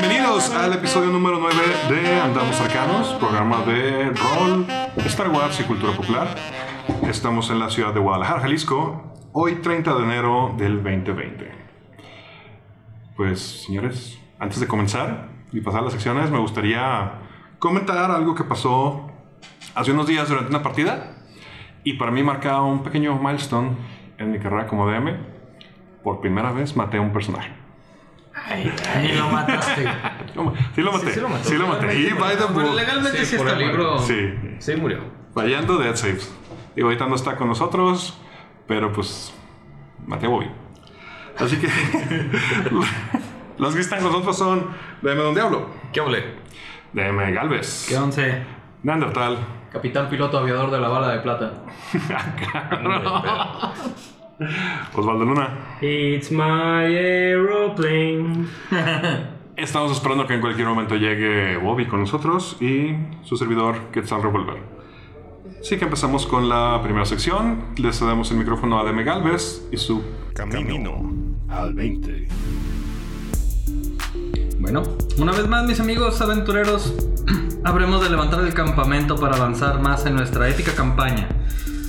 Bienvenidos al episodio número 9 de Andamos Arcanos, programa de rol, Star Wars y cultura popular. Estamos en la ciudad de Guadalajara, Jalisco, hoy 30 de enero del 2020. Pues, señores, antes de comenzar y pasar a las secciones, me gustaría comentar algo que pasó hace unos días durante una partida y para mí marca un pequeño milestone en mi carrera como DM. Por primera vez maté a un personaje. Ay, ay, lo mataste. ¿Cómo? Sí lo maté. Sí, sí lo mató. Sí lo maté. Y by the Pero book. legalmente sí, Sí, por está el libro. Sí. Sí, murió. Fallando Dead Saves. Y ahorita no está con nosotros, pero pues maté a Bobby. Así que los que están con nosotros son DM Don Diablo, ¿Qué hablé? DM Galvez, ¿Qué once? Neandertal, Capitán piloto aviador de la bala de plata. Osvaldo Luna. It's my aeroplane. Estamos esperando que en cualquier momento llegue Bobby con nosotros y su servidor Quetzal Revolver. Así que empezamos con la primera sección. Le cedemos el micrófono a DM Galvez y su camino, al 20. Bueno, una vez más, mis amigos aventureros, habremos de levantar el campamento para avanzar más en nuestra épica campaña.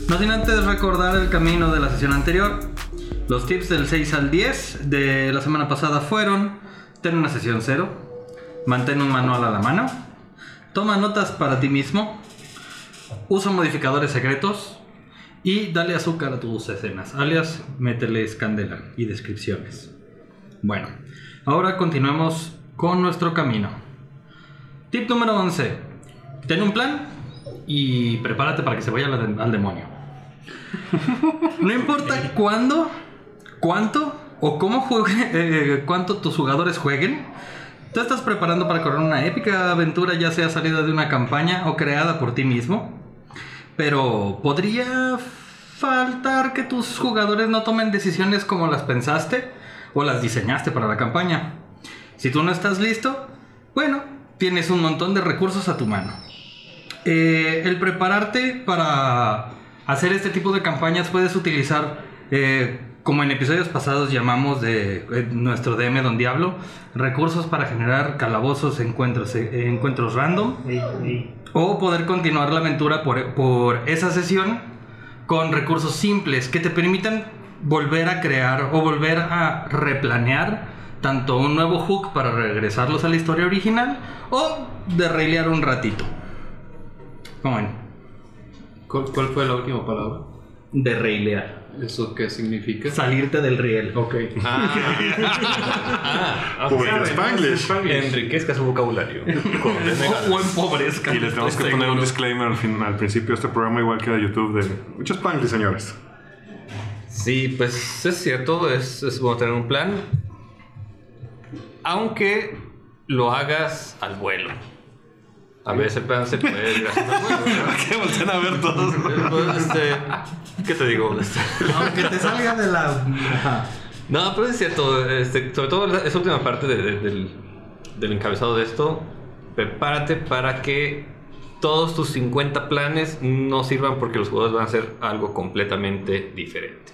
No sin antes recordar el camino de la sesión anterior. Los tips del 6 al 10 de la semana pasada fueron: ten una sesión cero, mantén un manual a la mano, toma notas para ti mismo, usa modificadores secretos y dale azúcar a tus escenas, alias mételes candela y descripciones. Bueno, ahora continuemos con nuestro camino. Tip número 11. Ten un plan y prepárate para que se vaya al, al demonio. No importa cuándo, cuánto o cómo juegue, eh, cuánto tus jugadores jueguen, tú estás preparando para correr una épica aventura, ya sea salida de una campaña o creada por ti mismo. Pero podría faltar que tus jugadores no tomen decisiones como las pensaste o las diseñaste para la campaña. Si tú no estás listo, bueno, tienes un montón de recursos a tu mano. Eh, el prepararte para hacer este tipo de campañas puedes utilizar, eh, como en episodios pasados llamamos de eh, nuestro DM Don Diablo, recursos para generar calabozos, encuentros, eh, encuentros random. O poder continuar la aventura por, por esa sesión con recursos simples que te permitan volver a crear o volver a replanear tanto un nuevo hook para regresarlos a la historia original o derrailear un ratito. ¿Cómo ven? ¿Cuál, cuál fue la última palabra? Derrailear. ¿Eso qué significa? Salirte del riel. Ok. Ah, Pobre Spanglish. Enriquezca su vocabulario. O, o empobrezca. Y les tenemos que poner un disclaimer al, fin- al principio de este programa, igual que de YouTube, de muchos Spanglish, señores. Sí, pues es cierto, es, es bueno tener un plan. Aunque lo hagas al vuelo. A veces el plan se puede ir que voltean a ver todos. Pues, este, ¿Qué te digo? Aunque te salga de la. No, pero es cierto, este, sobre todo esa última parte de- de- del, del encabezado de esto, prepárate para que todos tus 50 planes no sirvan porque los jugadores van a hacer algo completamente diferente.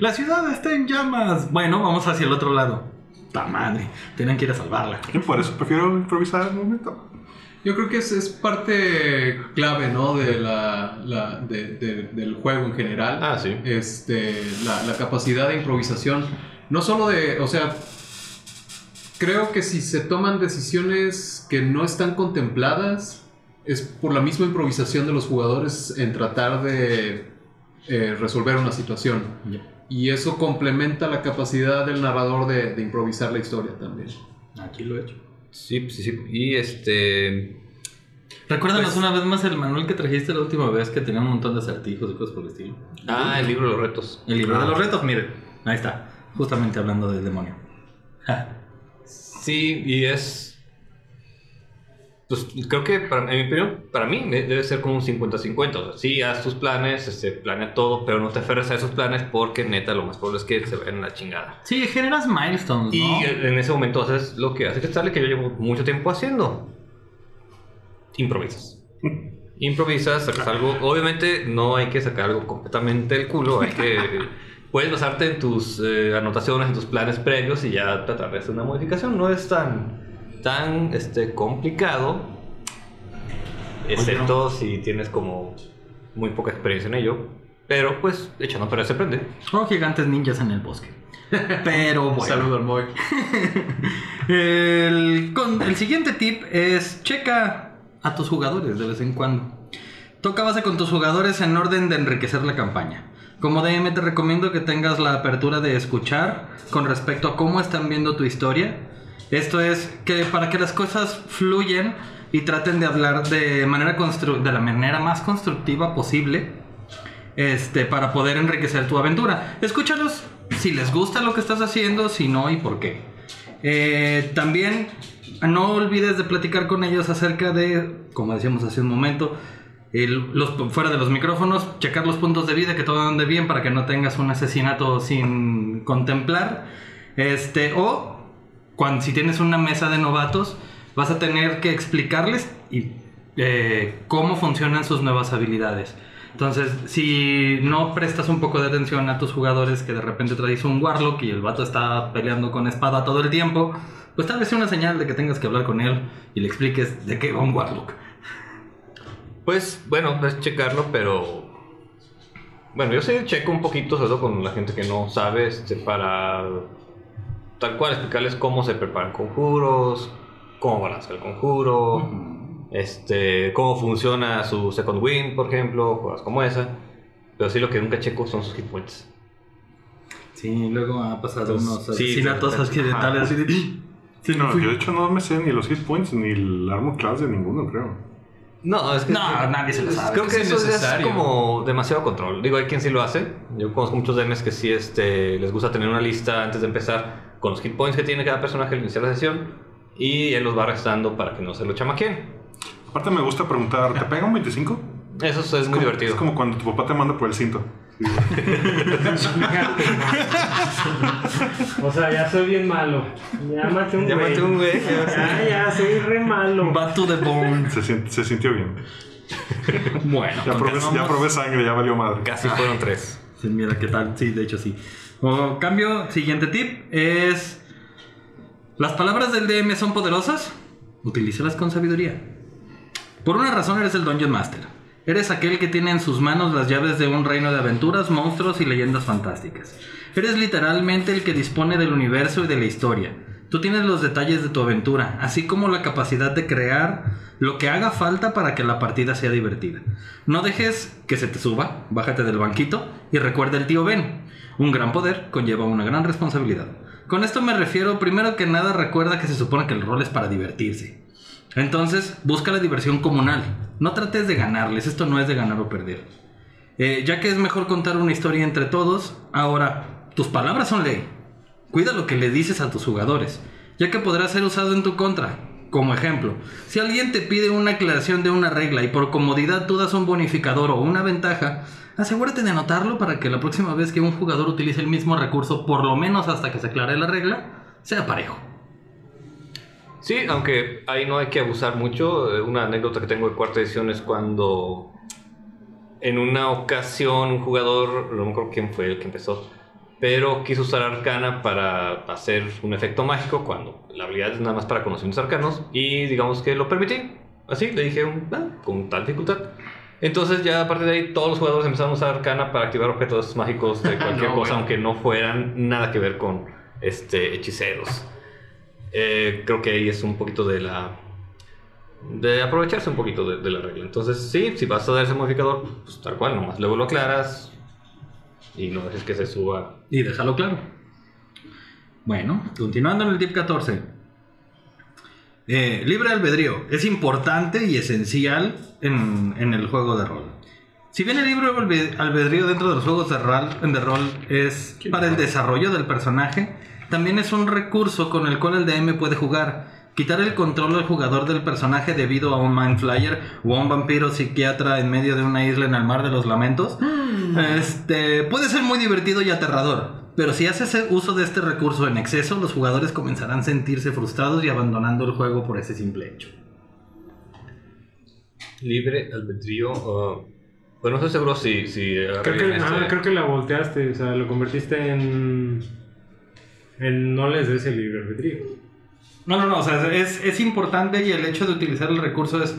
La ciudad está en llamas. Bueno, vamos hacia el otro lado. Ta madre. Tienen que ir a salvarla. Y por eso prefiero improvisar un momento. Yo creo que es, es parte clave, ¿no? De la, la- de- de- del juego en general. Ah, sí. Este, la, la capacidad de improvisación. No solo de, o sea, creo que si se toman decisiones que no están contempladas, es por la misma improvisación de los jugadores en tratar de eh, resolver una situación. Y eso complementa la capacidad del narrador de, de improvisar la historia también. Aquí lo he hecho. Sí, sí, sí. Y este. Recuérdanos Pues- una vez más el manual que trajiste la última vez que tenía un montón de acertijos y cosas por el estilo. Ah, el libro de los retos. El libro de los retos, miren. Ahí está. Justamente hablando del demonio. Sí, y es. Pues creo que, para, en mi opinión, para mí de- debe ser como un 50-50. O sea, sí, haz tus planes, este, planea todo, pero no te aferres a esos planes porque neta lo más probable es que se vayan en la chingada. Sí, generas milestones, Y ¿no? en ese momento haces lo que hace que sale que yo llevo mucho tiempo haciendo. Improvisas. Improvisas, sacas algo. Obviamente no hay que sacar algo completamente del culo. Hay que. Puedes basarte en tus eh, anotaciones, en tus planes previos y ya tratar de hacer una modificación. No es tan, tan este, complicado. Excepto si tienes como muy poca experiencia en ello. Pero pues echando a perder se aprende. O gigantes ninjas en el bosque. Pero bueno. Saludo al Moy. El, con- el siguiente tip es checa a tus jugadores de vez en cuando. Toca base con tus jugadores en orden de enriquecer la campaña. Como DM te recomiendo que tengas la apertura de escuchar con respecto a cómo están viendo tu historia. Esto es que para que las cosas fluyan y traten de hablar de manera constru- de la manera más constructiva posible este, para poder enriquecer tu aventura. Escúchalos si les gusta lo que estás haciendo, si no y por qué. Eh, también no olvides de platicar con ellos acerca de, como decíamos hace un momento, el- los, fuera de los micrófonos, checar los puntos de vida, que todo ande bien para que no tengas un asesinato sin contemplar. Este, o cuando, si tienes una mesa de novatos, vas a tener que explicarles y, eh, cómo funcionan sus nuevas habilidades. Entonces, si no prestas un poco de atención a tus jugadores, que de repente traes un Warlock y el vato está peleando con espada todo el tiempo, pues tal vez sea una señal de que tengas que hablar con él y le expliques de qué va un Warlock. Pues bueno, es checarlo, pero. Bueno, yo sí checo un poquito, sobre todo con la gente que no sabe, este, para tal cual explicarles cómo se preparan conjuros, cómo balancear el conjuro, este, cómo funciona su second wind, por ejemplo, cosas como esa. Pero sí lo que nunca checo son sus hit points. Sí, luego ha pasado Entonces, unos sí, asesinatos de- accidentales así de... Sí, no, yo de hecho no me sé ni los hit points ni el armor class de ninguno, creo. No, es que. No, nadie se lo sabe. Creo que Es eso es como demasiado control. Digo, hay quien sí lo hace. Yo conozco muchos DMs que sí este, les gusta tener una lista antes de empezar con los hit points que tiene cada personaje al iniciar la sesión y él los va restando para que no se lo chamaquen. Aparte me gusta preguntar, ¿te pega un 25? Eso es, muy como, divertido. Es como cuando tu papá te manda por el cinto. O sea, ya soy bien malo. Ya maté un güey. maté un güey. Ya, ya, soy re malo. Va to the bone. Se, se sintió bien. Bueno, Ya probé, ya probé sangre, ya valió madre. Casi fueron tres. Sí, mira qué tal. Sí, de hecho sí. O cambio, siguiente tip es... ¿Las palabras del DM son poderosas? Utilízalas con sabiduría. Por una razón eres el Dungeon Master. Eres aquel que tiene en sus manos las llaves de un reino de aventuras, monstruos y leyendas fantásticas. Eres literalmente el que dispone del universo y de la historia. Tú tienes los detalles de tu aventura, así como la capacidad de crear lo que haga falta para que la partida sea divertida. No dejes que se te suba, bájate del banquito y recuerda el tío Ben. Un gran poder conlleva una gran responsabilidad. Con esto me refiero, primero que nada, recuerda que se supone que el rol es para divertirse. Entonces, busca la diversión comunal. No trates de ganarles, esto no es de ganar o perder. Eh, ya que es mejor contar una historia entre todos, ahora, tus palabras son ley. Cuida lo que le dices a tus jugadores, ya que podrá ser usado en tu contra. Como ejemplo, si alguien te pide una aclaración de una regla y por comodidad tú das un bonificador o una ventaja, asegúrate de anotarlo para que la próxima vez que un jugador utilice el mismo recurso, por lo menos hasta que se aclare la regla, sea parejo. Sí, aunque ahí no hay que abusar mucho. Eh, Una anécdota que tengo de cuarta edición es cuando en una ocasión un jugador, no me acuerdo quién fue el que empezó, pero quiso usar arcana para hacer un efecto mágico cuando la habilidad es nada más para conocimientos arcanos y digamos que lo permití. Así le dije "Ah, con tal dificultad. Entonces ya a partir de ahí todos los jugadores empezaron a usar arcana para activar objetos mágicos de cualquier No, cosa, bueno. aunque no fueran nada que ver con este hechiceros. Eh, creo que ahí es un poquito de la. de aprovecharse un poquito de, de la regla. Entonces, sí, si vas a dar ese modificador, pues tal cual, nomás luego lo aclaras y no dejes que se suba. Y déjalo claro. Bueno, continuando en el tip 14. Eh, libre albedrío es importante y esencial en, en el juego de rol. Si bien el libre albe- albedrío dentro de los juegos de rol, de rol es para el desarrollo del personaje, también es un recurso con el cual el DM puede jugar, quitar el control al jugador del personaje debido a un Mind Flyer o a un vampiro psiquiatra en medio de una isla en el mar de los lamentos, este, puede ser muy divertido y aterrador. Pero si haces e- uso de este recurso en exceso, los jugadores comenzarán a sentirse frustrados y abandonando el juego por ese simple hecho. Libre albedrío. uh, pues no estoy seguro si. si Creo que, arreglan ah, este- creo que la volteaste, o sea, lo convertiste en. en no les des el libre albedrío. No, no, no, o sea, es, es importante y el hecho de utilizar el recurso es.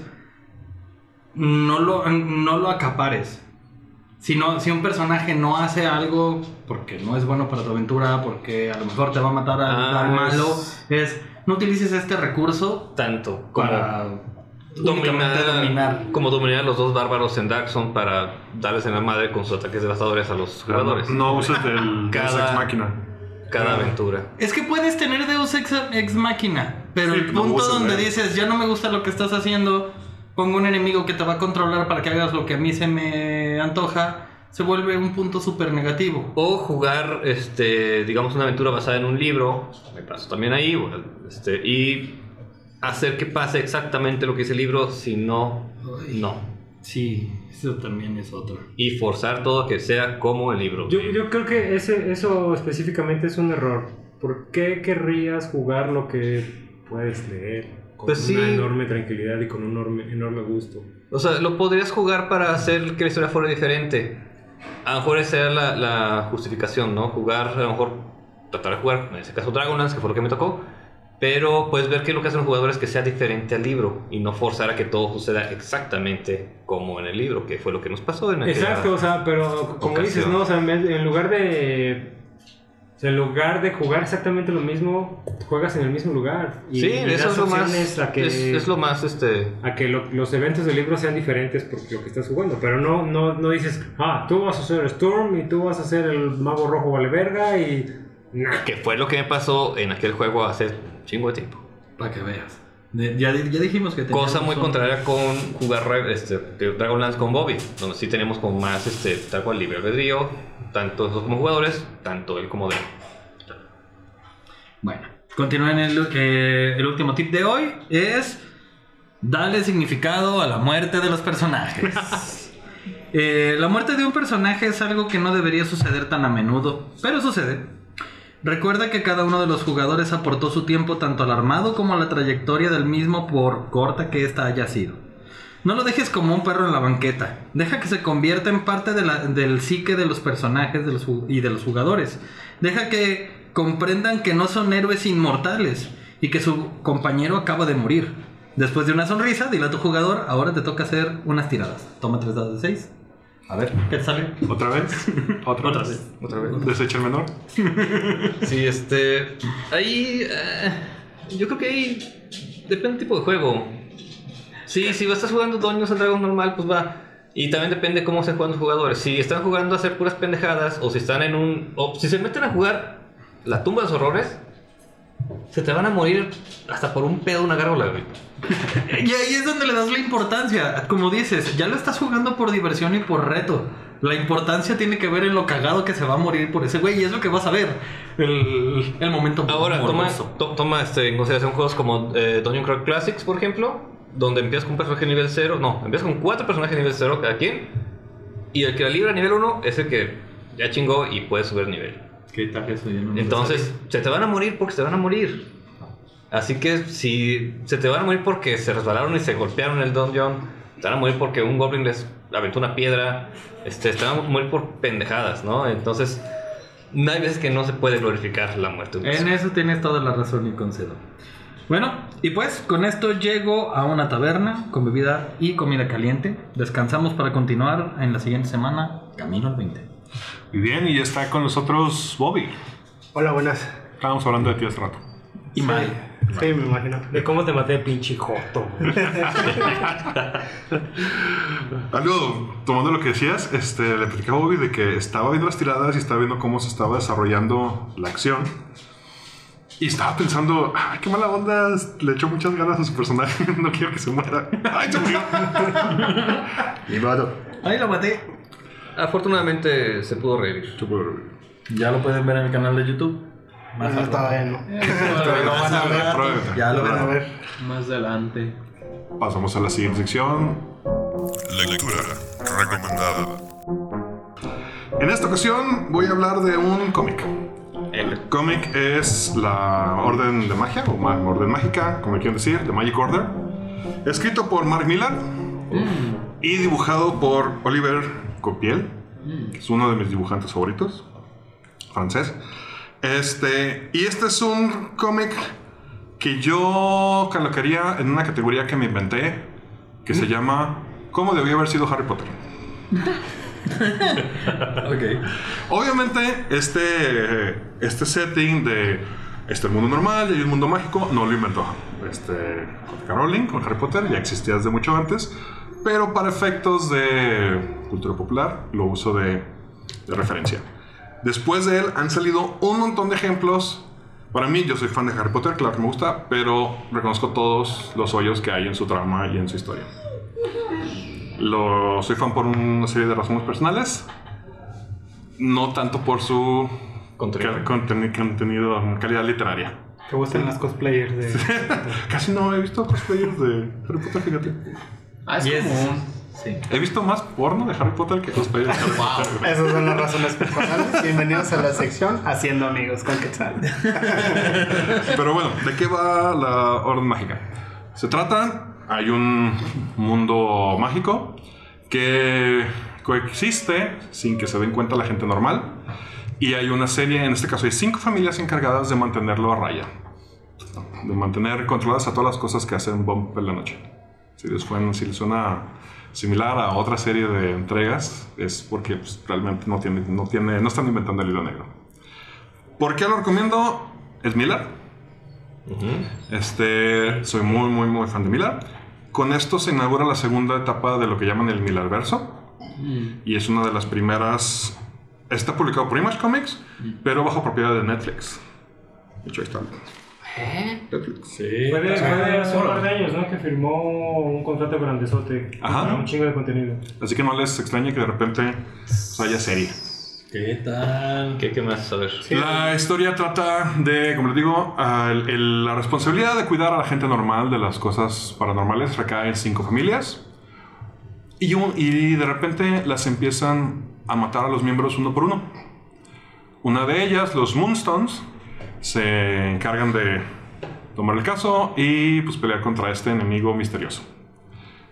No lo, no lo acapares. Si, no- si un personaje no hace algo porque no es bueno para tu aventura, porque a lo mejor te va a matar al, Ah, al malo, es-. No utilices este recurso Tanto como. para Dominar, como dominar a los dos bárbaros en Darkson para darles en la madre con sus ataques devastadores a los jugadores. No uses el Cada- Ex Máquina. Cada aventura. Es que puedes tener Deus Ex, ex Máquina, pero Sí, el punto donde dices, ya no me gusta lo que estás haciendo, pongo un enemigo que te va a controlar para que hagas lo que a mí se me antoja, se vuelve un punto súper negativo. O jugar, este, digamos, una aventura basada en un libro, me paso también ahí, este, y hacer que pase exactamente lo que dice el libro, si no, no. Sí, eso también es otro. Y forzar todo que sea como el libro. Yo, yo creo que ese, eso específicamente es un error. ¿Por qué querrías jugar lo que puedes leer? Con Pues una sí. enorme tranquilidad y con un enorme, enorme gusto. O sea, lo podrías jugar para hacer que la historia fuera diferente. A lo mejor esa era la, la justificación, ¿no? Jugar, a lo mejor tratar de jugar, en ese caso Dragonlance, que fue lo que me tocó. Pero puedes ver que lo que hacen los jugadores es que sea diferente al libro y no forzar a que todo suceda exactamente como en el libro, que fue lo que nos pasó en Exacto, o sea, pero como ocasión. dices, ¿no? O sea, en lugar de. o sea, en lugar de jugar exactamente lo mismo, juegas en el mismo lugar. Y Sí, le eso es lo más. A que, Es, es lo más, este. a que lo- los eventos del libro sean diferentes por lo que estás jugando. Pero no, no, no dices, ah, tú vas a ser Storm y tú vas a ser el mago rojo vale verga y. Nah. Que fue lo que me pasó en aquel juego hace chingo de tiempo. Para que veas. Ya, ya dijimos que Cosa muy un- contraria con jugar este, Dragonlance con Bobby, donde sí tenemos como más este, tal cual libre albedrío, tanto nosotros como jugadores, tanto él como de él. Bueno, continúen el, eh, el último tip de hoy es darle significado a la muerte de los personajes. Eh, la muerte de un personaje es algo que no debería suceder tan a menudo, pero sucede. Recuerda que cada uno de los jugadores aportó su tiempo tanto al armado como a la trayectoria del mismo por corta que ésta haya sido. No lo dejes como un perro en la banqueta. Deja que se convierta en parte del psique de los personajes y de los jugadores. Deja que comprendan que no son héroes inmortales y que su compañero acaba de morir. Después de una sonrisa, dile a tu jugador, ahora te toca hacer unas tiradas. Toma tres dados de 6. A ver, ¿qué te sale? ¿Otra vez? ¿Otra, Otra vez? vez. Otra vez. ¿Desecha el menor? Sí, este. Ahí. eh, yo creo que ahí. Depende del tipo de juego. Sí, si estás jugando Dungeons and Dragons normal, pues va. Y también depende cómo estén jugando los jugadores. Si están jugando a hacer puras pendejadas, o si están en un. O si se meten a jugar la tumba de los horrores, se te van a morir hasta por un pedo una gárgola, güey. Y ahí es donde le das la importancia. Como dices, ya lo estás jugando por diversión y por reto. La importancia tiene que ver en lo cagado que se va a morir por ese güey y es lo que vas a ver. El, el momento Ahora, toma, to- toma este, en consideración juegos como eh, Dungeon Crawl Classics, por ejemplo, donde empiezas con un personaje nivel 0. No, empiezas con cuatro personajes nivel 0 cada quien. Y el que la libra a nivel 1 es el que ya chingó y puede subir nivel. ¿Qué tal eso? No Entonces, se te van a morir porque se te van a morir. Así que si se te van a morir porque se resbalaron y se golpearon en el dungeon, te van a morir porque un goblin les aventó una piedra, este, te van a morir por pendejadas, ¿no? Entonces, no hay veces que no se puede glorificar la muerte. En eso tienes toda la razón y concedo. Bueno, y pues con esto llego a una taberna con bebida y comida caliente. Descansamos para continuar en la siguiente semana, camino al 20. Muy bien, y ya está con nosotros Bobby. Hola, buenas. Estábamos hablando de ti hace rato. Y mal. Sí, me imagino. De cómo te maté, pinche joto. Algo, tomando lo que decías, este, le platicaba a Bobby de que estaba viendo las tiradas y estaba viendo cómo se estaba desarrollando la acción. Y estaba pensando, ay, qué mala onda, le echó muchas ganas a su personaje, no quiero que se muera. ¡Ay, se murió! Ni modo. Ahí lo maté. Afortunadamente se pudo revivir. Ya lo pueden ver en el canal de YouTube. Más No, al todavía no. Pero lo van a ver. Ya lo van a ver. Más adelante. Pasamos a la siguiente sección. Lectura recomendada. En esta ocasión voy a hablar de un cómic. El cómic es la Orden de Magia, o ma- Orden Mágica, como quieren decir, The Magic Order. Escrito por Mark Millar y dibujado por Oliver Copiel, que es uno de mis dibujantes favoritos, francés. Este, y este es un cómic que yo colocaría en una categoría que me inventé, que se llama ¿Cómo debió haber sido Harry Potter? Ok. Obviamente, este, este setting de este el mundo normal y hay un mundo mágico no lo inventó este. Rowling con Harry Potter, ya existía desde mucho antes, pero para efectos de cultura popular lo uso de, de referencia. Después de él han salido un montón de ejemplos. Para mí, yo soy fan de Harry Potter, claro que me gusta, pero reconozco todos los hoyos que hay en su trama y en su historia. Lo, soy fan por una serie de razones personales, no tanto por su Contenido. contenido, calidad literaria. ¿Te gustan las cosplayers de.? Casi no he visto cosplayers de Harry Potter, fíjate. Ah, es Y es- común. Sí. He visto más porno de Harry Potter que cosplayers de Harry Potter. Esas son las razones personales. Bienvenidos a la sección Haciendo Amigos con Quetzal. Pero bueno, ¿de qué va la Orden Mágica? Se trata, hay un mundo mágico que coexiste sin que se den cuenta la gente normal. Y hay una serie, en este caso hay cinco familias encargadas de mantenerlo a raya. De mantener controladas a todas las cosas que hacen Bomb en la noche. Si les, suena, si les suena similar a otra serie de entregas, es porque pues, realmente no, tiene, no, tiene, no están inventando el hilo negro. ¿Por qué lo recomiendo? Es Miller. Este, soy muy, muy, muy fan de Miller. Con esto se inaugura la segunda etapa de lo que llaman el Millerverso. Y es una de las primeras. Está publicado por Image Comics, pero bajo propiedad de Netflix. De hecho, ahí está. Netflix. Sí. Fue de, fue de hace un par de años, ¿no? Que firmó un contrato grandezote. Ajá. Para un chingo de contenido. Así que no les extrañe que de repente haya serie. ¿Qué tal? ¿Qué, qué más? A ver. La historia trata de, como les digo, el- el- la responsabilidad de cuidar a la gente normal de las cosas paranormales recae en cinco familias. Y, un- y de repente las empiezan a matar a los miembros uno por uno. Una de ellas, los Moonstones, se encargan de tomar el caso y pues pelear contra este enemigo misterioso.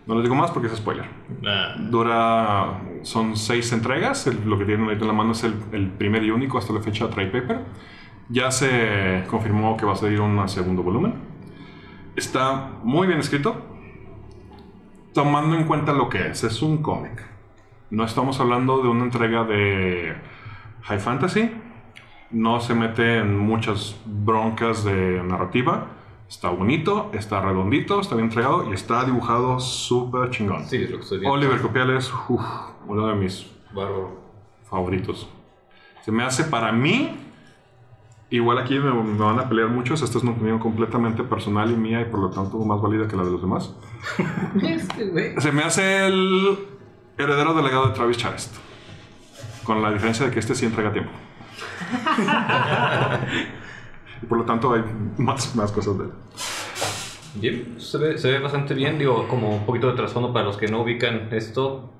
No les digo más porque es spoiler. Ah, Dura, son seis entregas. el- lo que tienen ahorita en la mano es el, el primer y único hasta la fecha trade paper. Ya se confirmó que va a salir un segundo volumen. Está muy bien escrito. Tomando en cuenta lo que es, es un cómic. No estamos hablando de una entrega de high fantasy. No se mete en muchas broncas de narrativa. Está bonito, está redondito, está bien entregado y está dibujado súper chingón. sí, es lo que estoy viendo. Oliver Copiales, uf, uno de mis Bárbaro. favoritos. Se me hace para mí, igual aquí me, me van a pelear muchos, esta es una opinión completamente personal y mía y por lo tanto más válida que la de los demás. Este. Se me hace el heredero del legado de Travis Charest. Con la diferencia de que este sí entrega tiempo. y por lo tanto hay más, más cosas de él. Bien, se ve, se ve bastante bien. Digo, como un poquito de trasfondo para los que no ubican esto.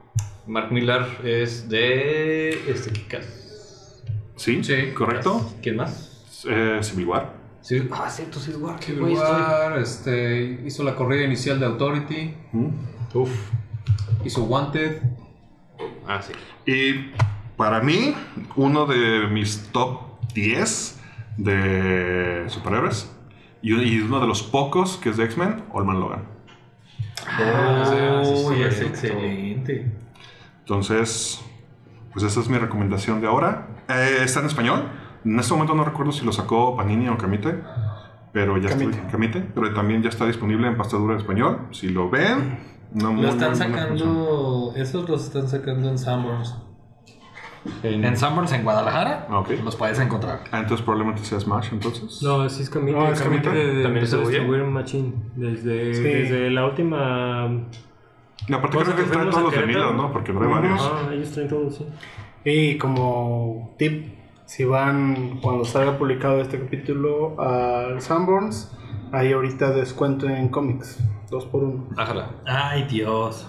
Mark Millar es de. Este, Kikas. Sí, Sí. correcto. ¿Quién más? Eh, Civil War. Sí. Ah, cierto, Civil War. Civil War, este, hizo la corrida inicial de Authority, ¿Mm? Uf. hizo Wanted. Ah, sí. Y para mí, uno de mis top 10 de superhéroes y, y uno de los pocos que es de X-Men, Olman Logan. Oh, sí, es cierto. excelente. Entonces, pues esa es mi recomendación de ahora. Eh, está en español. En este momento no recuerdo si lo sacó Panini o Camite, pero ya Camite. está Camite, pero también ya está disponible en pastadura en español. Si lo ven, muy, Lo están muy cosa. sacando. Esos los están sacando en Sanborns. En Sanborns, en Guadalajara. Ah, ok. Los puedes encontrar. Ah, entonces probablemente sea Smash, entonces. No, sí es Camite. No, es Camite. de- de- ¿También a distribuye? Desde, Sí. desde la última. Y aparte creo que que trae fuimos todos los. Mila, ¿no? Porque trae varios. Ah, ellos traen todos, sí. Y como tip, Si van cuando salga publicado este capítulo al Sanborns, hay ahorita descuento en cómics. Dos por uno. Ájala. Ay, Dios.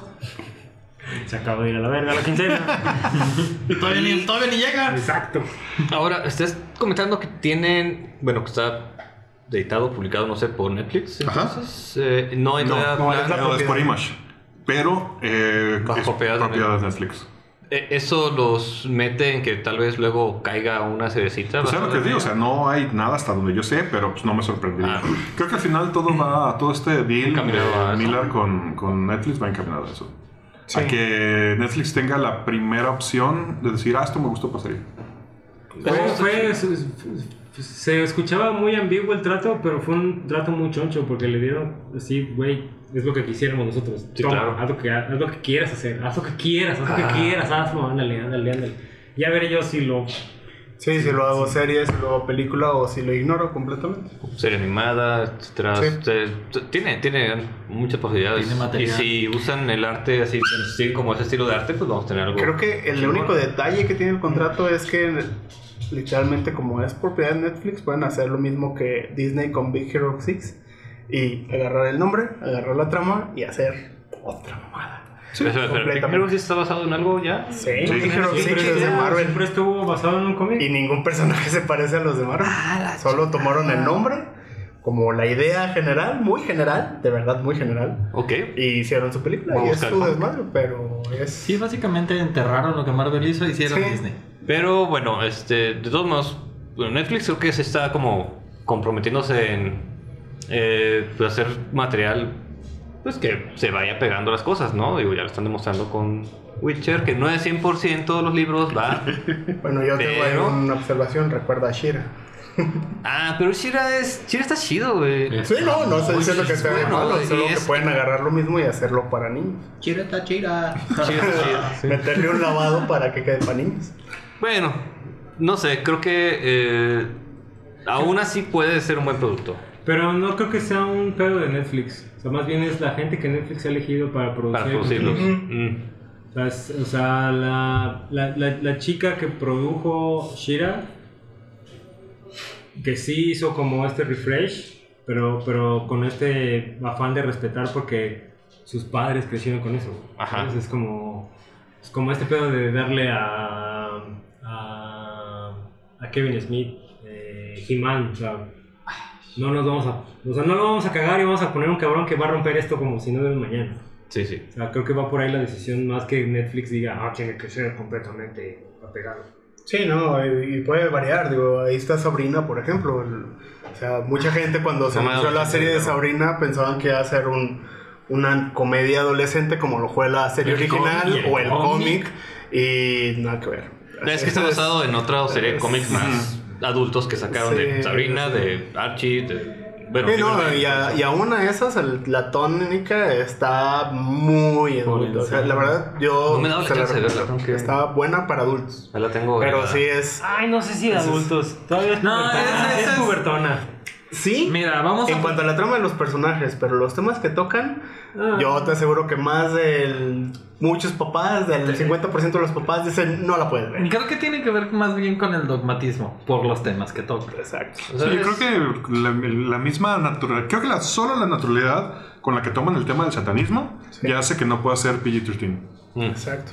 Se acaba de ir a la verga la quincena. Todavía ni, todavía ni llega. Exacto. Ahora, estás comentando que tienen. Bueno, que está editado, publicado, no sé, por Netflix. Ajá. Entonces, eh, no hay No, no, plan- es la- No, es por Image. Pero eh, es propiedad de Netflix. Eh, Eso los mete en que tal vez luego caiga una seriecita. Pues es lo que digo, o sea, no hay nada hasta donde yo sé, pero pues no me sorprendería. Ah. Creo que al final todo va, todo este deal Encaminado a de. Miller con, con Netflix va encaminado a eso. Sí. A que Netflix tenga la primera opción de decir, ah, esto me gustó, pasaría. Fue, fue- su- se escuchaba muy ambiguo el trato, pero fue un trato muy choncho porque le dieron así, güey, es lo que quisiéramos nosotros. Sí, Toma, claro. haz, lo que, haz lo que quieras hacer, haz lo que quieras, haz lo que quieras, hazlo, ándale, ándale, ándale. Ya veré yo si lo... Sí, si lo hago serie, si lo hago película o si lo ignoro completamente. serie animada, etcétera. Sí. Este, tiene, tiene muchas posibilidades. Tiene material. Y si usan el arte así, sí, como ese estilo de arte, pues vamos a tener algo. Creo que el chingón. único detalle que tiene el contrato es que literalmente como es propiedad de Netflix pueden hacer lo mismo que Disney con Big Hero 6 y agarrar el nombre, agarrar la trama y hacer otra mamada. Pero, pero, pero, completamente. ¿Big Hero sí está basado en algo ya? Sí, Sí, Big Hero sí, 6 Siempre, es de Marvel siempre estuvo basado en un cómic. y ningún personaje se parece a los de Marvel. Solo tomaron el nombre como la idea general, muy general, de verdad muy general, Ok. y hicieron su película y es su desmadre, pero es... Sí, básicamente enterraron lo que Marvel hizo y hicieron Sí. Disney. Pero bueno, este, de todos modos, bueno, Netflix creo que se está como comprometiéndose en eh, pues, hacer material pues que se vaya pegando las cosas, ¿no? Digo, ya lo están demostrando con Witcher, que no es 100% los libros, va. Bueno, yo tengo ahí Pero- una observación, recuerda a Shira. ah, pero Shira es Shira está chido, güey. Sí, no, no estoy diciendo que sea de malo, solo es- que pueden agarrar lo mismo y hacerlo para niños. Chira está chira. Shira está sí. Meterle un lavado para que quede para niños. Bueno, no sé, creo que eh, aún así puede ser un buen producto. Pero no creo que sea un pedo de Netflix. O sea, más bien es la gente que Netflix ha elegido para producir. Para producirlos. Mm. O sea, es- o sea, la, la, la, la chica que produjo Shira, que sí hizo como este refresh, pero, pero con este afán de respetar porque sus padres crecieron con eso. Ajá. Entonces es como, es como este pedo de darle a, a, a Kevin Smith, eh, He-Man, o sea, no nos vamos a, o sea, no lo vamos a cagar y vamos a poner un cabrón que va a romper esto como si no un mañana. Sí, sí. O sea, creo que va por ahí la decisión más que Netflix diga, ah, tiene que ser completamente apegado. Sí, no, y, puede variar. Digo, ahí está Sabrina, por ejemplo. el- o sea, mucha gente cuando se anunció la serie de. Sabrina pensaban que iba a ser un, una comedia adolescente como lo fue la serie El original el o el cómic. cómic. Y nada que ver. Es que está basado en otra serie de cómics más adultos que sacaron de Sabrina, sí. de Archie, de... Bueno, Sí, no, y, a, y aún a esas, el- la tónica está muy adulta. O sea, la verdad, yo. No me he dado la chance de Está buena para adultos. La tengo. Pero sí es. Ay, no sé si de es- adultos. Todavía es No, pubertona. ese es es- pubertona. Sí. Mira, vamos En a. cuanto a la trama de los personajes, pero los temas que tocan, Ah. yo te aseguro que más del. Muchos papás, del 50% de los papás dicen no la puedes ver. Creo que tiene que ver más bien con el dogmatismo, por los temas que toca. Exacto. O sea, Sí, yo creo que la, la misma naturalidad, creo que la, solo la naturalidad con la que toman el tema del satanismo ya hace que no pueda ser PG-13. Mm. Exacto.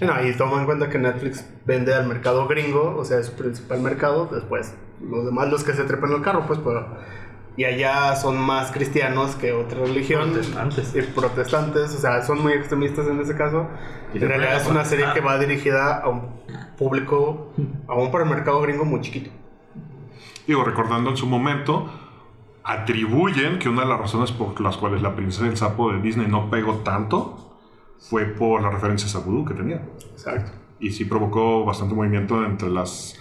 No, y toma en cuenta que Netflix vende al mercado gringo, o sea, es su principal mercado. Después, los demás, los que se trepan al carro, pues, pero. Y allá son más cristianos que otra religión. Protestantes. Y protestantes, o sea, son muy extremistas en ese caso. Y en realidad es una serie que va dirigida a un público, aún para el mercado gringo, muy chiquito. Digo, recordando en su momento, atribuyen que una de las razones por las cuales la princesa del sapo de Disney no pegó tanto fue por las referencias a vudú que tenía. Exacto. Y sí provocó bastante movimiento entre las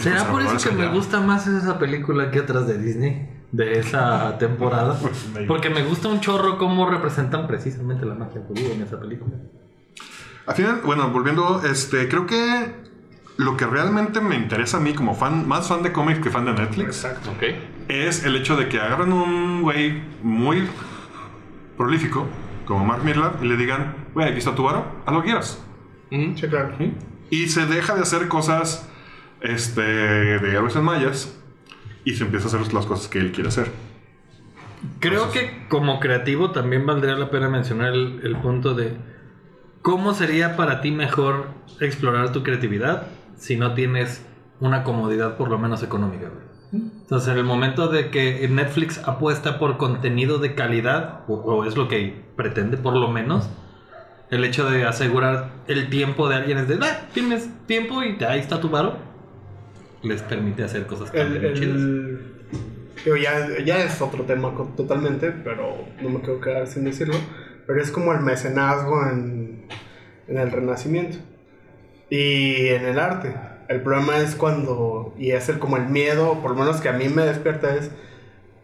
¿Será por eso que me gusta más esa película que otras de Disney? De esa temporada. Porque me gusta un chorro cómo representan precisamente la magia judía en esa película. Al final, bueno, volviendo, este, creo que lo que realmente me interesa a mí como fan, más fan de cómics que fan de Netflix, Exacto. Es el hecho de que agarran un güey muy prolífico, como Mark Millar, y le digan, güey, aquí está tu varo, haz lo que quieras. Mm. Sí, claro. Y se deja de hacer cosas este, de héroes en mayas y se empieza a hacer las cosas que él quiere hacer. Creo que como creativo también valdría la pena mencionar el, el punto de cómo sería para ti mejor explorar tu creatividad si no tienes una comodidad por lo menos económica. Entonces, en el momento de que Netflix apuesta por contenido de calidad, o, o es lo que pretende por lo menos, el hecho de asegurar el tiempo de alguien es de, ah, tienes tiempo y ahí está tu varo, les permite hacer cosas El, chidas. el- digo, ya, ya es otro tema totalmente, pero no me quiero quedar sin decirlo. Pero es como el mecenazgo en, en el Renacimiento y en el arte. El problema es cuando, y es el, como el miedo, por lo menos que a mí me despierta, es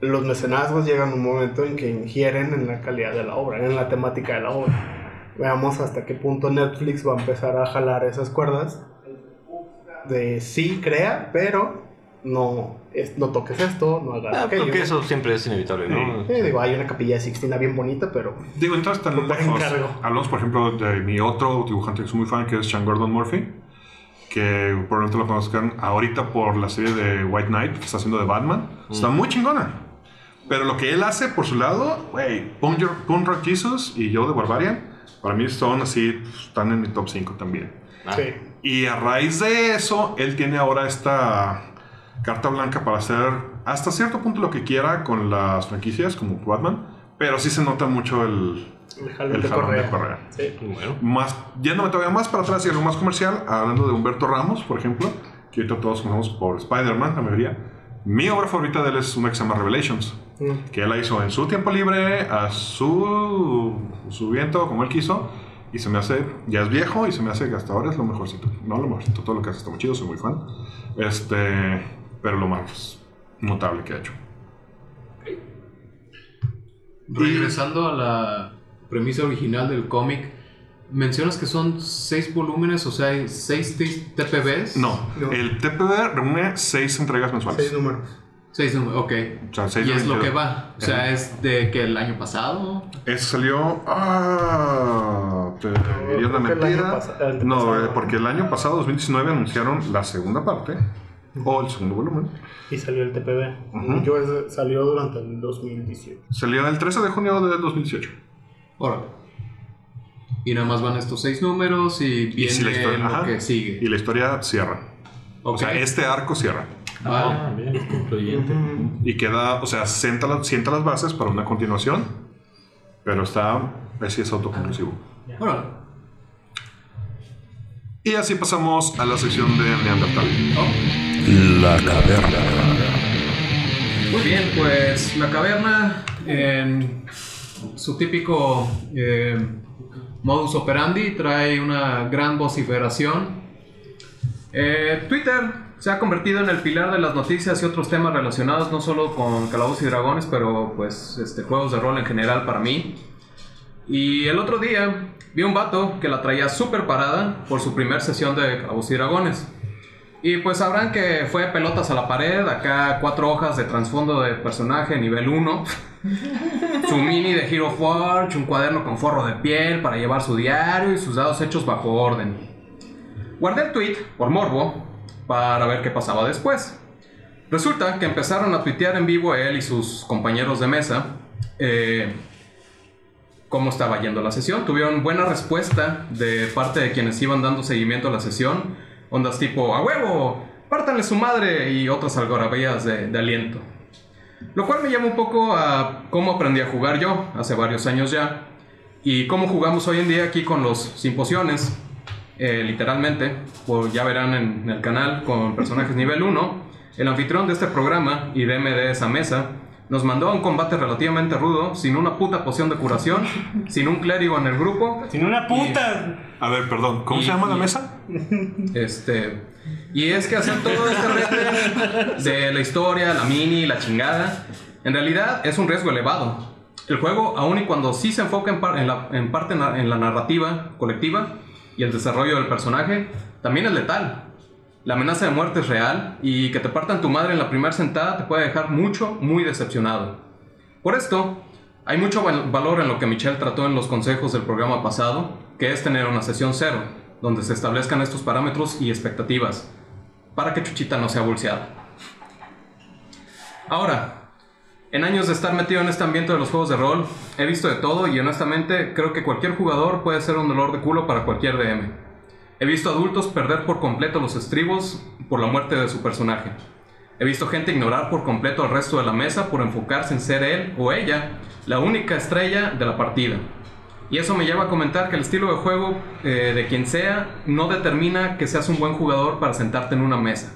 los mecenazgos llegan a un momento en que ingieren en la calidad de la obra, en la temática de la obra. Veamos hasta qué punto Netflix va a empezar a jalar esas cuerdas de sí crea, pero no, es- no toques esto, no hagas Ah, aquello. creo que eso siempre es inevitable, ¿no? Sí, digo, hay una capilla de Sixtina bien bonita, pero Digo, entonces tan lejos. encargo. Hablamos, por ejemplo, de mi otro dibujante que soy muy fan, que es Sean Gordon Murphy, que probablemente lo conozcan ahorita por la serie de White Knight que está haciendo de Batman. Está muy chingona. Pero lo que él hace por su lado, güey, Punk Rock Jesus y yo de Barbarian, para mí son así, están en mi top 5 también. Ah. sí. Y a raíz de eso, él tiene ahora esta carta blanca para hacer hasta cierto punto lo que quiera con las franquicias, como Batman, pero sí se nota mucho el, El jalón el de jalón correa. de correa. Sí. Bueno. Más, yéndome todavía más para atrás y algo más comercial, hablando de Humberto Ramos, por ejemplo, que ahorita todos conocemos por Spider-Man, la mayoría. Mi obra favorita de él es una que se llama Revelations, Mm. que él la hizo en su tiempo libre, a su, su viento, como él quiso, y se me hace, ya es viejo y se me hace que hasta ahora es lo mejorcito. No lo mejorcito, todo lo que hace está muy chido, soy muy fan. Este, pero lo más notable que ha hecho. Regresando a la premisa original del cómic, mencionas que son seis volúmenes, o sea, seis TPBs. No, No. el TPB reúne seis entregas mensuales. Seis números. Seis números, ok. O sea, seis Y es lo 22. que va. O sea, es de que el año pasado. Ese salió. Ah, te diría año mentira. el No, pasado. eh, porque el año pasado, 2019, anunciaron la segunda parte o el segundo volumen. Y salió el TPB. Yo salió durante el 2018. Salió el 13 de junio de 2018. Ahora. Y nada más van estos seis números y viene si la historia- lo ajá. que sigue. Y la historia cierra. O sea, este arco cierra. Ah, bien, es concluyente. Y queda, o sea, sienta, la- sienta las bases para una continuación. Pero está, así es autoconclusivo. Órale. Y así pasamos a la sección de Neandertal. La caverna. Muy bien, pues la caverna en su típico eh, modus operandi trae una gran vociferación. Eh, Twitter se ha convertido en el pilar de las noticias y otros temas relacionados no solo con Calabozos y Dragones, pero pues este, juegos de rol en general para mí. Y el otro día vi un vato que la traía súper parada por su primer sesión de Calabozos y Dragones. Y pues sabrán que fue pelotas a la pared, acá cuatro hojas de trasfondo de personaje nivel 1, su mini de Hero Forge, un cuaderno con forro de piel para llevar su diario y sus dados hechos bajo orden. Guardé el tweet por morbo para ver qué pasaba después. Resulta que empezaron a tuitear en vivo él y sus compañeros de mesa eh, cómo estaba yendo la sesión. Tuvieron buena respuesta de parte de quienes iban dando seguimiento a la sesión. Ondas tipo, a huevo, pártanle su madre y otras algarabías de, aliento. Lo cual me llama un poco a cómo aprendí a jugar yo hace varios años ya. Y cómo jugamos hoy en día aquí con los simposiones. Eh, literalmente, pues ya verán en, en el canal con personajes nivel 1. El anfitrión de este programa y DM de esa mesa nos mandó a un combate relativamente rudo, sin una puta poción de curación, sin un clérigo en el grupo. Sin una puta. A ver, perdón, ¿cómo Y- se llama la y- mesa? Este. Y es que hacer todo este reto de la historia, la mini, la chingada, en realidad es un riesgo elevado. El juego, aun y cuando sí se enfoca en, par- en la, en parte en la narrativa colectiva y el desarrollo del personaje, también es letal. La amenaza de muerte es real y que te partan tu madre en la primera sentada te puede dejar mucho, muy decepcionado. Por esto, hay mucho val- valor en lo que Michelle trató en los consejos del programa pasado, que es tener una sesión cero, donde se establezcan estos parámetros y expectativas. para que Chuchita no sea bolseada. Ahora, en años de estar metido en este ambiente de los juegos de rol, he visto de todo y honestamente creo que cualquier jugador puede ser un dolor de culo para cualquier DM. He visto adultos perder por completo los estribos por la muerte de su personaje. He visto gente ignorar por completo al resto de la mesa por enfocarse en ser él o ella la única estrella de la partida. Y eso me lleva a comentar que el estilo de juego eh, de quien sea no determina que seas un buen jugador para sentarte en una mesa.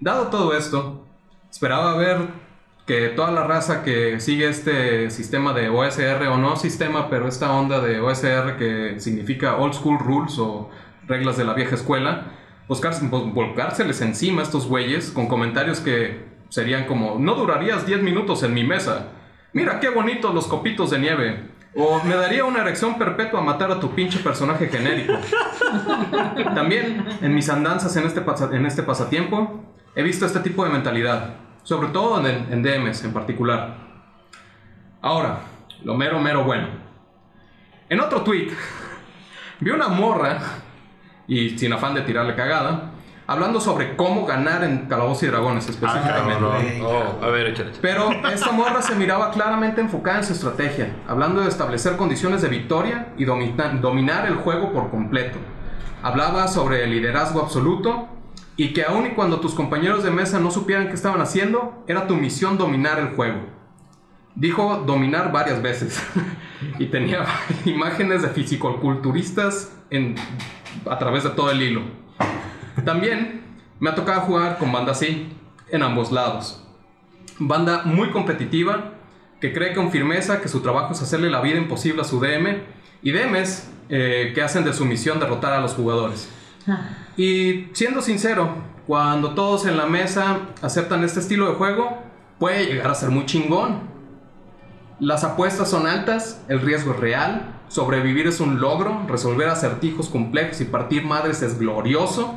Dado todo esto, esperaba ver que toda la raza que sigue este sistema de OSR, o no sistema, pero esta onda de OSR que significa Old School Rules o reglas de la vieja escuela, buscarse, volcárseles encima a estos güeyes con comentarios que serían como, no durarías 10 minutos en mi mesa, mira qué bonitos los copitos de nieve. O me daría una erección perpetua matar a tu pinche personaje genérico. También, en mis andanzas en este, en este pasatiempo, he visto este tipo de mentalidad. Sobre todo en, en DMs en particular. Ahora, lo mero, mero bueno. En otro tweet, vi una morra, y sin afán de tirarle cagada, hablando sobre cómo ganar en Calabozos y Dragones específicamente. Oh, a ver, échale, échale. Pero esta morra se miraba claramente enfocada en su estrategia, hablando de establecer condiciones de victoria y domina- dominar el juego por completo. Hablaba sobre el liderazgo absoluto y que aun y cuando tus compañeros de mesa no supieran qué estaban haciendo, era tu misión dominar el juego. Dijo dominar varias veces y tenía imágenes de fisicoculturistas en, a través de todo el hilo. También me ha tocado jugar con banda así, en ambos lados. Banda muy competitiva, que cree con firmeza que su trabajo es hacerle la vida imposible a su DM, y DMs eh, que hacen de su misión derrotar a los jugadores. Y siendo sincero, cuando todos en la mesa aceptan este estilo de juego, puede llegar a ser muy chingón. Las apuestas son altas, el riesgo es real, sobrevivir es un logro, resolver acertijos complejos y partir madres es glorioso,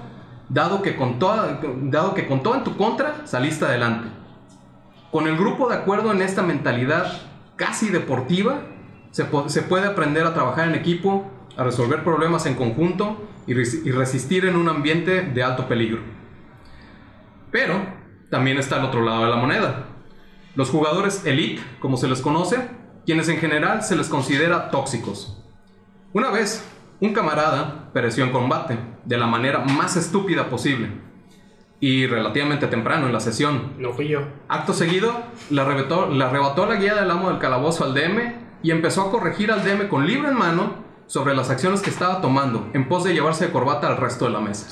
dado que con, toda, dado que con todo en tu contra saliste adelante. Con el grupo de acuerdo en esta mentalidad casi deportiva, se, se puede aprender a trabajar en equipo, a resolver problemas en conjunto y, res- y resistir en un ambiente de alto peligro. Pero también está el otro lado de la moneda. Los jugadores elite, como se les conoce, quienes en general se les considera tóxicos. Una vez, un camarada pereció en combate, de la manera más estúpida posible, y relativamente temprano en la sesión. No fui yo. Acto seguido, le arrebató, le arrebató la guía del amo del calabozo al DM y empezó a corregir al DM con libro en mano sobre las acciones que estaba tomando, en pos de llevarse de corbata al resto de la mesa.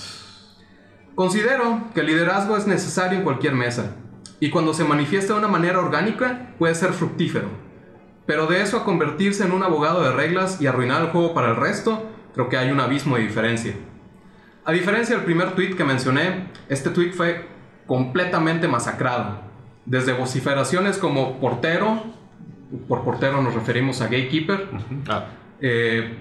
Considero que el liderazgo es necesario en cualquier mesa, y cuando se manifiesta de una manera orgánica puede ser fructífero. Pero de eso a convertirse en un abogado de reglas y arruinar el juego para el resto, creo que hay un abismo de diferencia. A diferencia del primer tweet que mencioné, este tweet fue completamente masacrado. Desde vociferaciones como portero, por portero nos referimos a gatekeeper, Ah, eh,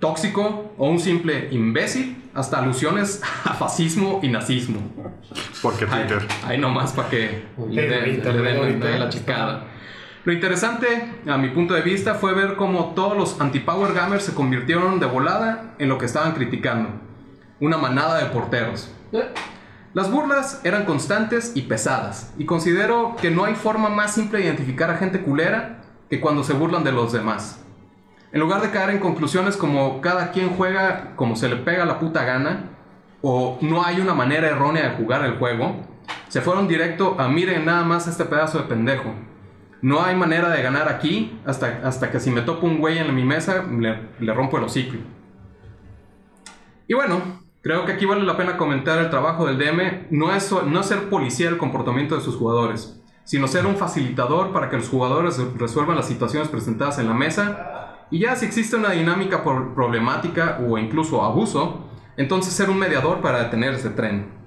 tóxico o un simple imbécil, hasta alusiones a fascismo y nazismo. Porque Twitter. ahí nomás para que le den, le Internet den- le ahorita den la chicada. Lo interesante, a mi punto de vista, fue ver cómo todos los anti-power gamers se convirtieron de volada en lo que estaban criticando. Una manada de porteros. Las burlas eran constantes y pesadas, y considero que no hay forma más simple de identificar a gente culera que cuando se burlan de los demás. En lugar de caer en conclusiones como cada quien juega como se le pega la puta gana, o no hay una manera errónea de jugar el juego, se fueron directo a miren nada más este pedazo de pendejo. No hay manera de ganar aquí hasta, hasta que si me topo un güey en mi mesa le, rompo el hocico. Y bueno, creo que aquí vale la pena comentar el trabajo del DM. No es, no es ser policía del comportamiento de sus jugadores, sino ser un facilitador para que los jugadores resuelvan las situaciones presentadas en la mesa. Y ya si existe una dinámica problemática o incluso abuso, entonces ser un mediador para detener ese tren.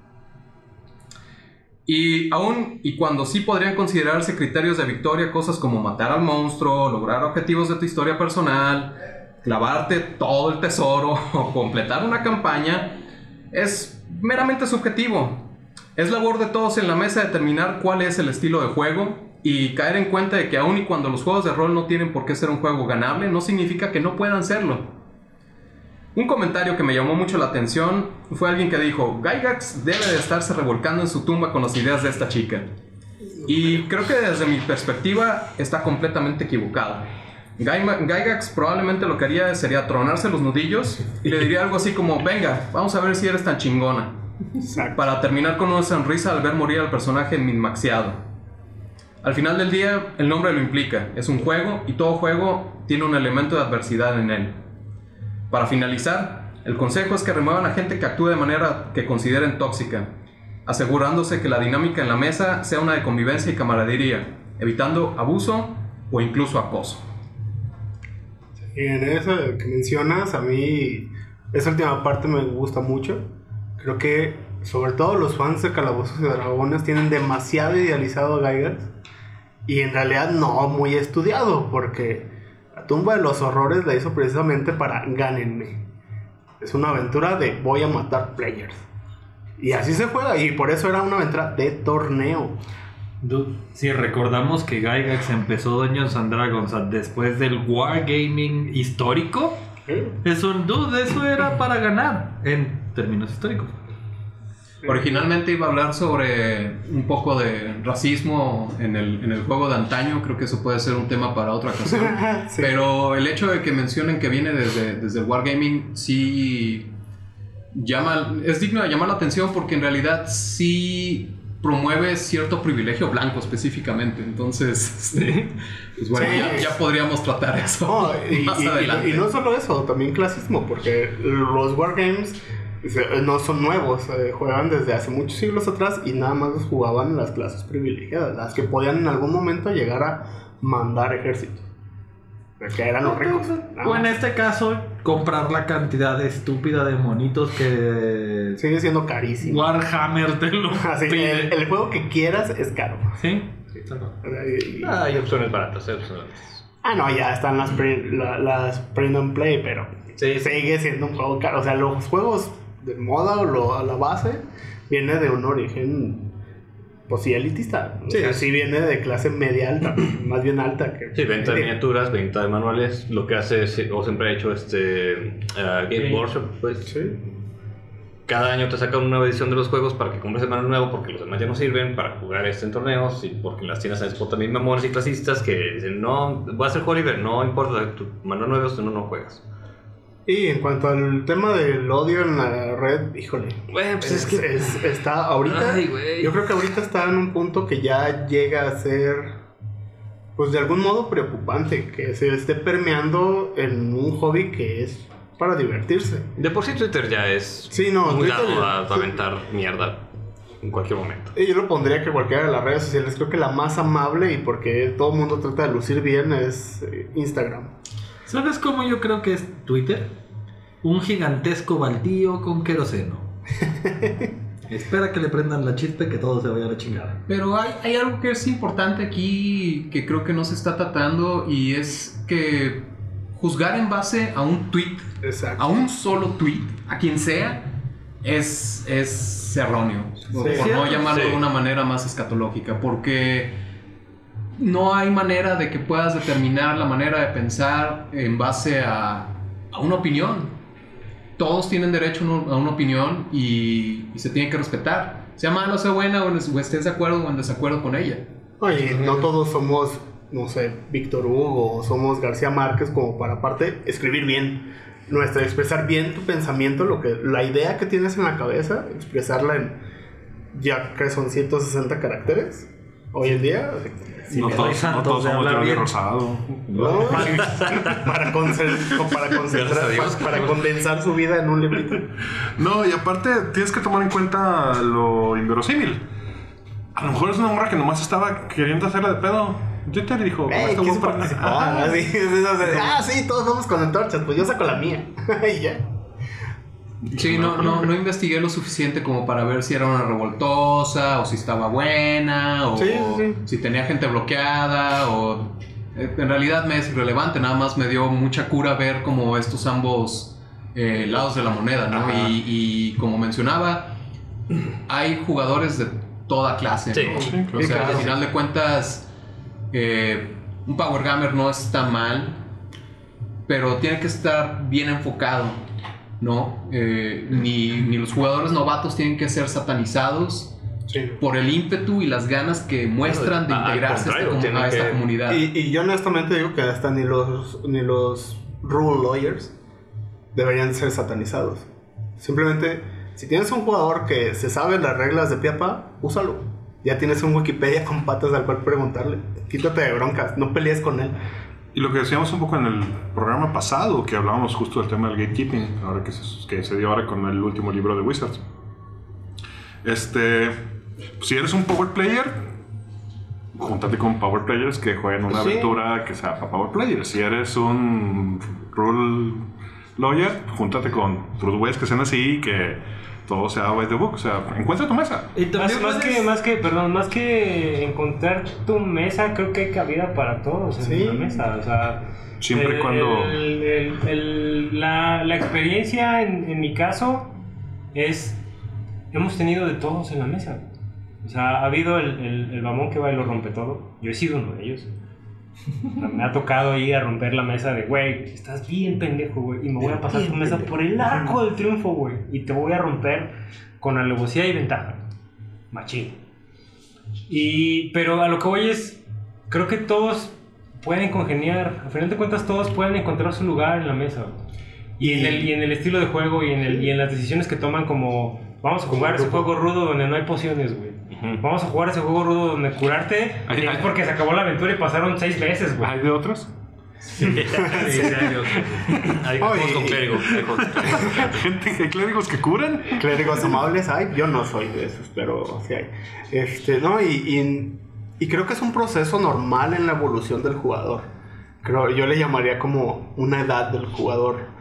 Y aún y cuando sí podrían considerarse criterios de victoria cosas como matar al monstruo, lograr objetivos de tu historia personal, clavarte todo el tesoro o completar una campaña, es meramente subjetivo. Es labor de todos en la mesa determinar cuál es el estilo de juego y caer en cuenta de que aun y cuando los juegos de rol no tienen por qué ser un juego ganable, no significa que no puedan serlo. Un comentario que me llamó mucho la atención fue alguien que dijo, Gygax debe de estarse revolcando en su tumba con las ideas de esta chica. Y creo que desde mi perspectiva está completamente equivocado. Gygax probablemente lo que haría sería tronarse los nudillos y le diría algo así como, venga, vamos a ver si eres tan chingona. Exacto. Para terminar con una sonrisa al ver morir al personaje minmaxiado. Al final del día, el nombre lo implica, es un juego y todo juego tiene un elemento de adversidad en él. Para finalizar, el consejo es que remuevan a gente que actúe de manera que consideren tóxica, asegurándose que la dinámica en la mesa sea una de convivencia y camaradería, evitando abuso o incluso acoso. En eso que mencionas, a mí esa última parte me gusta mucho. Creo que sobre todo los fans de Calabozos y Dragones tienen demasiado idealizado a Gygax y en realidad no muy estudiado porque la tumba de los horrores la hizo precisamente para gánenme. Es una aventura de voy a matar players. Y así se juega y por eso era una aventura de torneo. Dude, si recordamos que Gygax empezó Dungeons and Dragons después del Wargaming histórico, es un dude, eso era para ganar en términos históricos. Originalmente iba a hablar sobre un poco de racismo en el, en el juego de antaño, creo que eso puede ser un tema para otra ocasión. Sí. Pero el hecho de que mencionen que viene desde, desde el Wargaming sí llama, es digno de llamar la atención porque en realidad sí promueve cierto privilegio blanco específicamente. Entonces, este, pues bueno, Sí. ya, ya podríamos tratar eso y, más y- y- adelante. y no solo eso, también clasismo, porque los wargames no son nuevos, eh, juegan desde hace muchos siglos atrás y nada más los jugaban las clases privilegiadas, las que podían en algún momento llegar a mandar ejércitos. Que eran los ricos. O en este caso, comprar la cantidad estúpida de monitos que Sigue siendo carísimo. Warhammer te lo Así, pide. el, el juego que quieras es caro. ¿Sí? Y- y- Ah, hay opciones baratas, hay opciones baratas. Ah, no, ya están las, print, la- las print and play, pero Sí, sí. sigue siendo un juego caro. O sea, los juegos de moda o lo- la base viene de un origen, pues sí, elitista. O Sí, sea, sí. viene de clase media alta, más bien alta que. Sí, venta de miniaturas, venta de manuales, lo que hace, es- o siempre ha hecho este ah, Game Sí. Workshop, pues Sí. cada año te sacan una nueva edición de los juegos para que compres el manual nuevo porque los demás ya no sirven para jugar este en torneos y porque en las tiendas en Spot también mamones y clasistas que dicen no, voy a hacer Oliver, no importa, tu manual nuevo si no, no juegas. Y en cuanto al tema del odio en la red, híjole. Bueno, pues es- es, que... es- está ahorita. Ay. Yo creo que ahorita está en un punto que ya llega a ser, pues de algún modo preocupante, que se esté permeando en un hobby que es para divertirse. De por sí Twitter ya es Sí, no, un Twitter lado ya- a, a aventar mierda en cualquier momento. Y yo lo pondría que cualquiera de las redes sociales, creo que la más amable y porque todo el mundo trata de lucir bien es eh, Instagram. ¿Sabes cómo yo creo que es Twitter? Un gigantesco baldío con queroseno. Espera que le prendan la chispa y que todo se vaya a la chingada. Pero hay, hay algo que es importante aquí que creo que no se está tratando y es que juzgar en base a un tweet, Exacto. a un solo tweet, a quien sea, es, es erróneo. Por, Sí. por no llamarlo Sí. de una manera más escatológica, porque no hay manera de que puedas determinar la manera de pensar en base a, a una opinión. Todos tienen derecho a una- opinión y, y se tiene que respetar. Sea mala o sea buena, o, o estés de acuerdo o en desacuerdo con ella. Oye, no todos somos, no sé, Víctor Hugo o somos García Márquez como para aparte escribir bien. Nuestra, expresar bien tu pensamiento, lo que, la idea que tienes en la cabeza, expresarla en ya que son 160 caracteres hoy en día. Si no todos, no todos somos hablar Jordi bien. Rosado. ¿no? para, conce- para concentrar, para, para condensar su vida en un librito. No, y aparte tienes que tomar en cuenta lo inverosímil. A lo mejor es una morra que nomás estaba queriendo hacerla de pedo. Twitter dijo, Ey, "Este quiso güey para-". de, ah, sí, todos vamos con antorchas, pues yo saco la mía. y ya. Sí, no, no, no investigué lo suficiente como para ver si era una revoltosa o si estaba buena o Sí, sí, sí. si tenía gente bloqueada o... eh, En realidad me es irrelevante, nada más me dio mucha cura ver como estos ambos eh, lados de la moneda, ¿no? Y, y como mencionaba, hay jugadores de toda clase, Sí, ¿no? sí, O claro. sea, al final de cuentas, eh, un Power Gamer no está mal, pero tiene que estar bien enfocado. ¿No? Eh, ni, ni los jugadores novatos tienen que ser satanizados Sí. por el ímpetu y las ganas que muestran de integrarse a esta, a esta que- comunidad. Y, y yo honestamente digo que hasta ni los, ni los rule lawyers deberían ser satanizados. Simplemente, si tienes un jugador que se sabe las reglas de pie a pa, úsalo. Ya tienes un Wikipedia con patas al cual preguntarle. Quítate de broncas, no pelees con él. Y lo que decíamos un poco en el programa pasado, que hablábamos justo del tema del gatekeeping, ahora que se, que se dio ahora con el último libro de Wizards. Este, si eres un power player, júntate con power players que jueguen una Sí. aventura que sea para power players. Si eres un rule lawyer, júntate con güeyes que sean así que todo sea by the book. O sea, encuentra tu mesa. Y Más, también más puedes- que, más que, perdón, más que encontrar tu mesa, creo que hay cabida para todos en Sí. la mesa. O sea, Siempre y el- cuando- el- el- el- la, la experiencia en, en mi caso es. Hemos tenido de todos en la mesa. O sea, ha habido el, el, el mamón que va y lo rompe todo. Yo he sido uno de ellos. Me ha tocado ir a romper la mesa de, güey, estás bien pendejo, güey, y me voy a pasar tu mesa por el arco del triunfo, güey, y te voy a romper con alevosía y ventaja. Machín. Y, pero a lo que voy es, creo que todos pueden congeniar, al final de cuentas todos pueden encontrar su lugar en la mesa. Y en, el, y en el estilo de juego y en, el, y en las decisiones que toman como, vamos a jugar ese juego rudo donde no hay pociones, güey. Vamos a jugar ese juego rudo donde curarte Ay, es ay. porque se acabó la aventura y pasaron seis veces, güey. ¿Hay de otros? Sí, sí, hay otro. Hay juegos con y- clérigo. hay juegos con clérigo. Gente, hay clérigos que curan. Clérigos amables hay, yo no soy de esos, pero sí hay. Este, no, y, y, y creo que es un proceso normal en la evolución del jugador. Creo, yo le llamaría como una edad del jugador.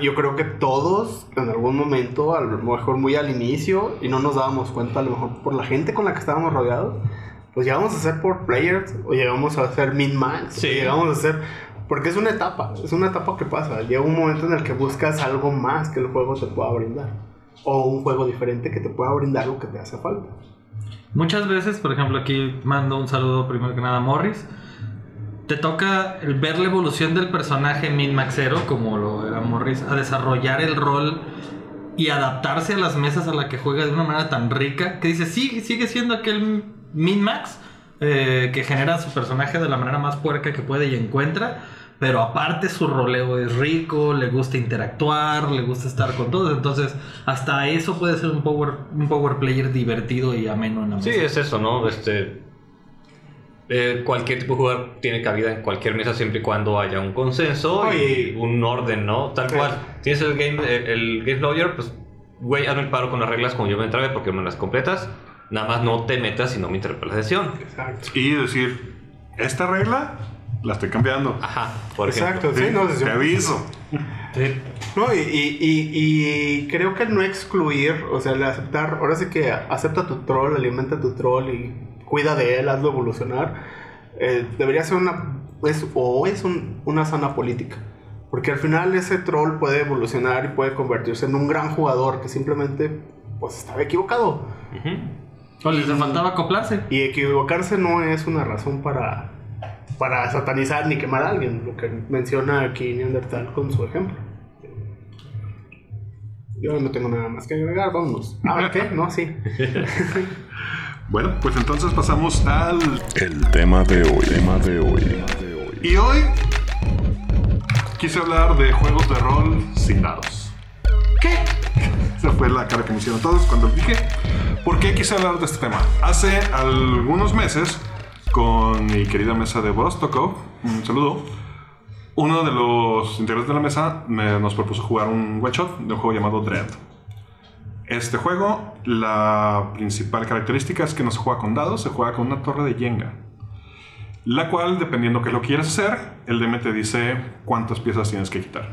Yo creo que todos, en algún momento, a lo mejor muy al inicio, y no nos dábamos cuenta, a lo mejor por la gente con la que estábamos rodeados, pues llegamos a ser por players, o llegamos a ser min-max, Sí. o llegamos a ser... Porque es una etapa, es una etapa que pasa. Llega un momento en el que buscas algo más que el juego te pueda brindar. O un juego diferente que te pueda brindar lo que te hace falta. Muchas veces, por ejemplo, aquí mando un saludo primero que nada a Morris. Te toca el ver la evolución del personaje Min Maxero, como lo era Morris, a desarrollar el rol y adaptarse a las mesas a la que juega de una manera tan rica que dice, sí, sigue siendo aquel Min Max eh, que genera su personaje de la manera más puerca que puede y encuentra. Pero aparte su roleo es rico, le gusta interactuar, le gusta estar con todos. Entonces, hasta eso puede ser un power, un power player divertido y ameno en la Sí, mesa. es eso, ¿no? Este, eh, cualquier tipo de jugador tiene cabida en cualquier mesa siempre y cuando haya un consenso Oye. y un orden, ¿no? Tal Sí. cual. Tienes el game, el, el game lawyer, pues, güey, hazme el paro con las reglas como yo me entraba porque me las completas. Nada más no te metas y no me interrumpas la sesión. Exacto. Y decir, esta regla la estoy cambiando. Ajá, por ejemplo. Exacto, sí, no, Te aviso. No, y, y- y- y creo que el no excluir, o sea, el aceptar, ahora sí que acepta tu troll, alimenta tu troll y cuida de él, hazlo evolucionar, eh, debería ser una, es, o es un- una sana política. Porque al final ese troll puede evolucionar y puede convertirse en un gran jugador que simplemente, pues, estaba equivocado. Ujú. O les faltaba acoplarse. Y equivocarse no es una razón para, para satanizar ni quemar a alguien, lo que menciona aquí Neandertal con su ejemplo. Yo no tengo nada más que agregar, vámonos. Ah, ¿qué? No, sí. Bueno, pues entonces pasamos al... El tema de hoy. Tema de hoy. Y hoy quise hablar de juegos de rol sin dados. ¿Qué? Esa fue la cara que me hicieron todos cuando dije. ¿Por qué quise hablar de este tema? Hace algunos meses, con mi querida mesa de Vostokov, un saludo, uno de los integrantes de la mesa me- nos propuso jugar un one shot de un juego llamado Dread. Este juego, la principal característica es que no se juega con dados, se juega con una torre de Jenga. La cual, dependiendo qué lo quieras hacer, el DM te dice cuántas piezas tienes que quitar.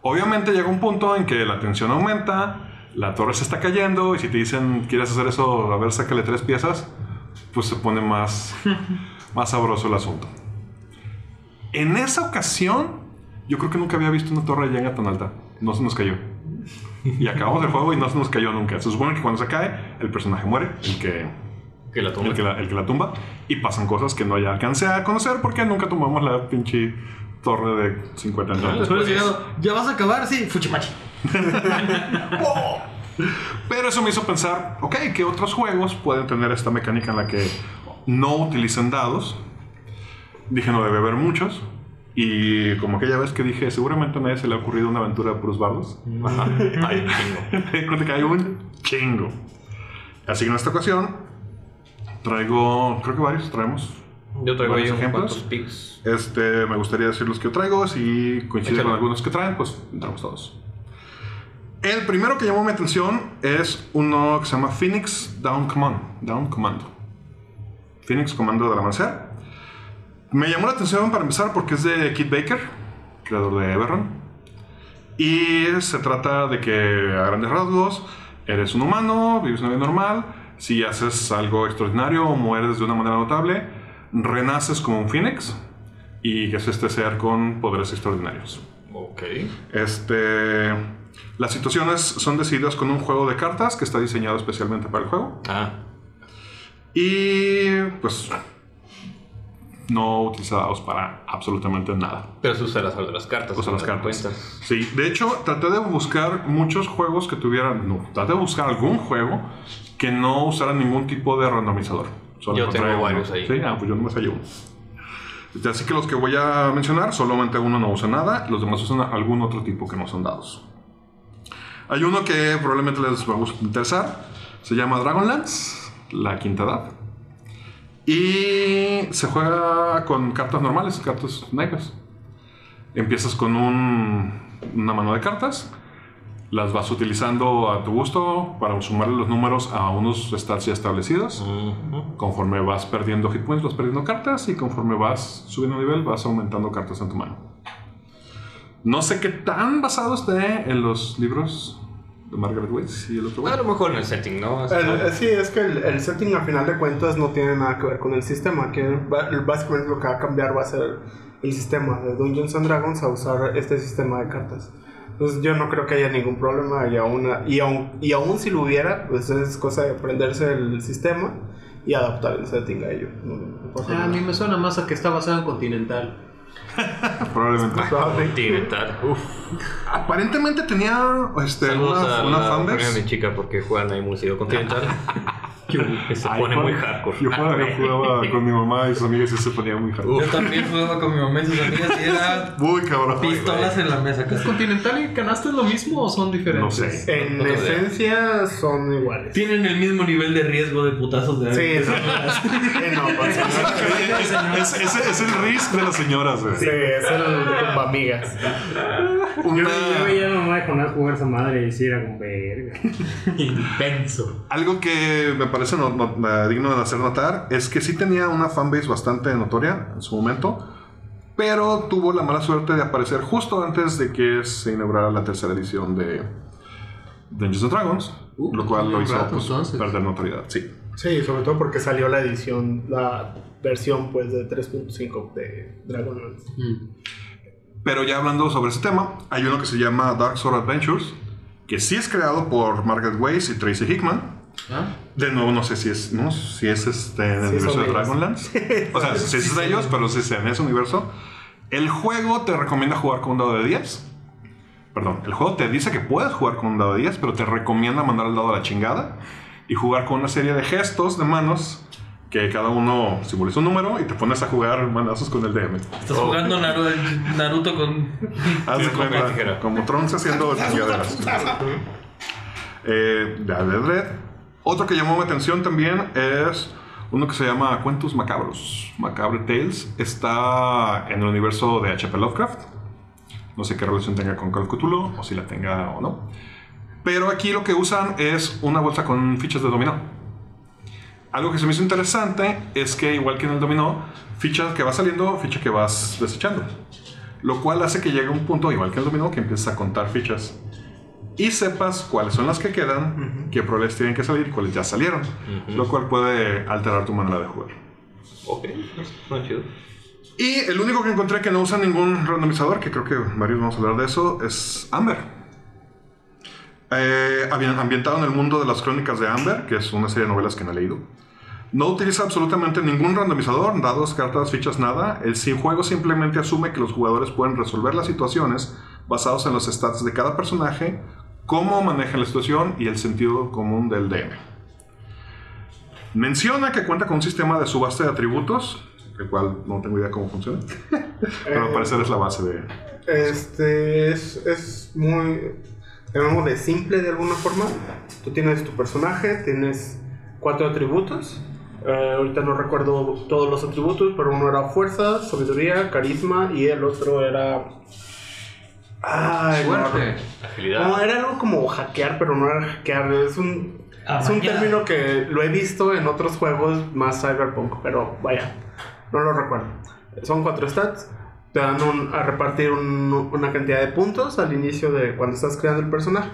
Obviamente llega un punto en que la tensión aumenta, la torre se está cayendo y si te dicen quieres hacer eso, a ver, sácale tres piezas, pues se pone más, más sabroso el asunto. En esa ocasión, yo creo que nunca había visto una torre de Jenga tan alta. No se nos cayó. Y acabamos el juego y no se nos cayó nunca. Se supone que cuando se cae, el personaje muere, el que, Que la toma. el que, la, el que la tumba, y pasan cosas que no ya alcancé a conocer porque nunca tumbamos la pinche torre de 50 entonces. Después llegado, ¿ya vas a acabar? Sí, Fuchimachi. ¡Oh! Pero eso me hizo pensar, ok, ¿qué otros juegos pueden tener esta mecánica en la que no utilicen dados? Dije, no debe haber muchos. Y como aquella vez que dije, seguramente a nadie se le ha ocurrido una aventura de puros bardos. Ajá. Hay un chingo. Me di cuenta que hay un chingo. Así que en esta ocasión traigo, creo que varios traemos. Yo traigo ahí varios unos ejemplos. pics. Este, me gustaría decir los que yo traigo. Si coincide Échale. con algunos que traen, pues entramos todos. El primero que llamó mi atención es uno que se llama Phoenix Down Command. Down Commando. Phoenix Comando del Amanecer. Me llamó la atención para empezar porque es de Kit Baker, creador de Everrun. Y se trata de que a grandes rasgos eres un humano, vives una vida normal. Si haces algo extraordinario o mueres de una manera notable, renaces como un Phoenix y es este ser con poderes extraordinarios. Ok. Este, las situaciones son decididas con un juego de cartas que está diseñado especialmente para el juego. Ah, Y pues no utilizados para absolutamente nada. pero se usa de las cartas. Usa las me cartas. Sí, de hecho traté de buscar muchos juegos que tuvieran, no, traté de buscar algún juego que no usara ningún tipo de randomizador. Solo Yo tengo varios ahí. Sí, ah, pues yo nomás hallé uno. Así que los que voy a mencionar, solamente uno no usa nada, los demás usan algún otro tipo que no son dados. Hay uno que probablemente les va a interesar, se llama Dragonlance, la quinta edad. Y se juega con cartas normales, cartas naipes. Empiezas con un- una mano de cartas, las vas utilizando a tu gusto para sumarle los números a unos stats ya establecidos. Ujú. Conforme vas perdiendo hit points, vas perdiendo cartas y conforme vas subiendo nivel, vas aumentando cartas en tu mano. No sé qué tan basado esté en los libros Margaret Weiss y el otro güey. A lo mejor en el setting, ¿no? El- eh, sí, es que el, el setting a final de cuentas no tiene nada que ver con el sistema. Que básicamente lo que va a cambiar va a ser el sistema de Dungeons and Dragons a usar este sistema de cartas. Entonces yo no creo que haya ningún problema y aún, y aún, y aún si lo hubiera, pues es cosa de aprenderse el sistema y adaptar el setting a ello. No- no Ah, a mí me suena más a que está basado en Continental. Probablemente. Continental. Uf. Aparentemente tenía este, Saludos una, a una la fanbase. familia de mi chica porque juegan ahí muy seguido Continental. que se pone muy hardcore. Yo jugaba, yo jugaba con mi mamá y sus amigas y se ponía muy hardcore. Yo también jugaba con mi mamá y sus amigas y era Muy cabrón. pistolas en la mesa. ¿Es. Continental y canasta es lo mismo o son diferentes? No sé. En No tengo idea. esencia son iguales. Tienen el mismo nivel de riesgo de putazos de Sí, sí. Eh, no, Es, es, es el risk de las señoras, güey. sí, es el tumba amigas. Yo, Una- yo veía a mi mamá de Jonás jugar esa madre y sí era como verga. intenso. Algo que me parece no- no- digno de hacer notar es que sí tenía una fanbase bastante notoria en su momento, pero tuvo la mala suerte de aparecer justo antes de que se inaugurara la tercera edición de Dungeons and Dragons, Uh, lo cual lo hizo rato, pues, perder notoriedad. Sí. Sí, sobre todo porque salió la edición, la versión pues de 3.5 de Dragonlance. Mm. Pero ya hablando sobre ese tema, hay uno que se llama Dark Sword Adventures, que sí es creado por Margaret Weiss y Tracy Hickman. ¿Ah? De nuevo, no sé si es, no, si es este, en el Sí, universo de. Dragonlance. O sea, si es de ellos, pero si es en ese universo. El juego te recomienda jugar con un dado de 10. Perdón, el juego te dice que puedes jugar con un dado de 10, pero te recomienda mandar el dado a la chingada y jugar con una serie de gestos de manos que cada uno simboliza un número y te pones a jugar manazos con el DM. Estás jugando Naruto, Naruto con. Haz de cuenta, como Trunks haciendo chingaderas. Eh, de Red. Otro que llamó mi atención también es uno que se llama Cuentos Macabros. Macabre Tales. Está en el universo de H.P. Lovecraft. No sé qué relación tenga con Call of Cthulhu, o si la tenga o no. Pero aquí lo que usan es una bolsa con fichas de dominó. Algo que se me hizo interesante es que, igual que en el dominó, ficha que va saliendo, ficha que vas desechando. Lo cual hace que llegue un punto, igual que el dominó, que empieces a contar fichas. Y sepas cuáles son las que quedan, qué probabilidades tienen que salir y cuáles ya salieron. Lo cual puede alterar tu manera de jugar. Ok, no, chido. Y el único que encontré que no usa ningún randomizador, que creo que varios vamos a hablar de eso, es Amber. Eh, ambientado en el mundo de las crónicas de Amber, que es una serie de novelas que no he leído. No utiliza absolutamente ningún randomizador, dados, cartas, fichas, nada. El juego simplemente asume que los jugadores pueden resolver las situaciones basados en los stats de cada personaje, cómo maneja la situación y el sentido común del DM. Menciona que cuenta con un sistema de subasta de atributos, el cual no tengo idea cómo funciona, pero al parecer es la base de... Este es, es muy, llamémosle simple de alguna forma. Tú tienes tu personaje, tienes cuatro atributos. Eh, ahorita no recuerdo todos los atributos, pero uno era fuerza, sabiduría, carisma y el otro era... Ay, no, Suerte. Agilidad. No, era algo como hackear, pero no era hackear. Es un, Ah, es un término que lo he visto en otros juegos más cyberpunk, pero vaya, no lo recuerdo. Son cuatro stats. Te dan a repartir un- una cantidad de puntos al inicio de cuando estás creando el personaje.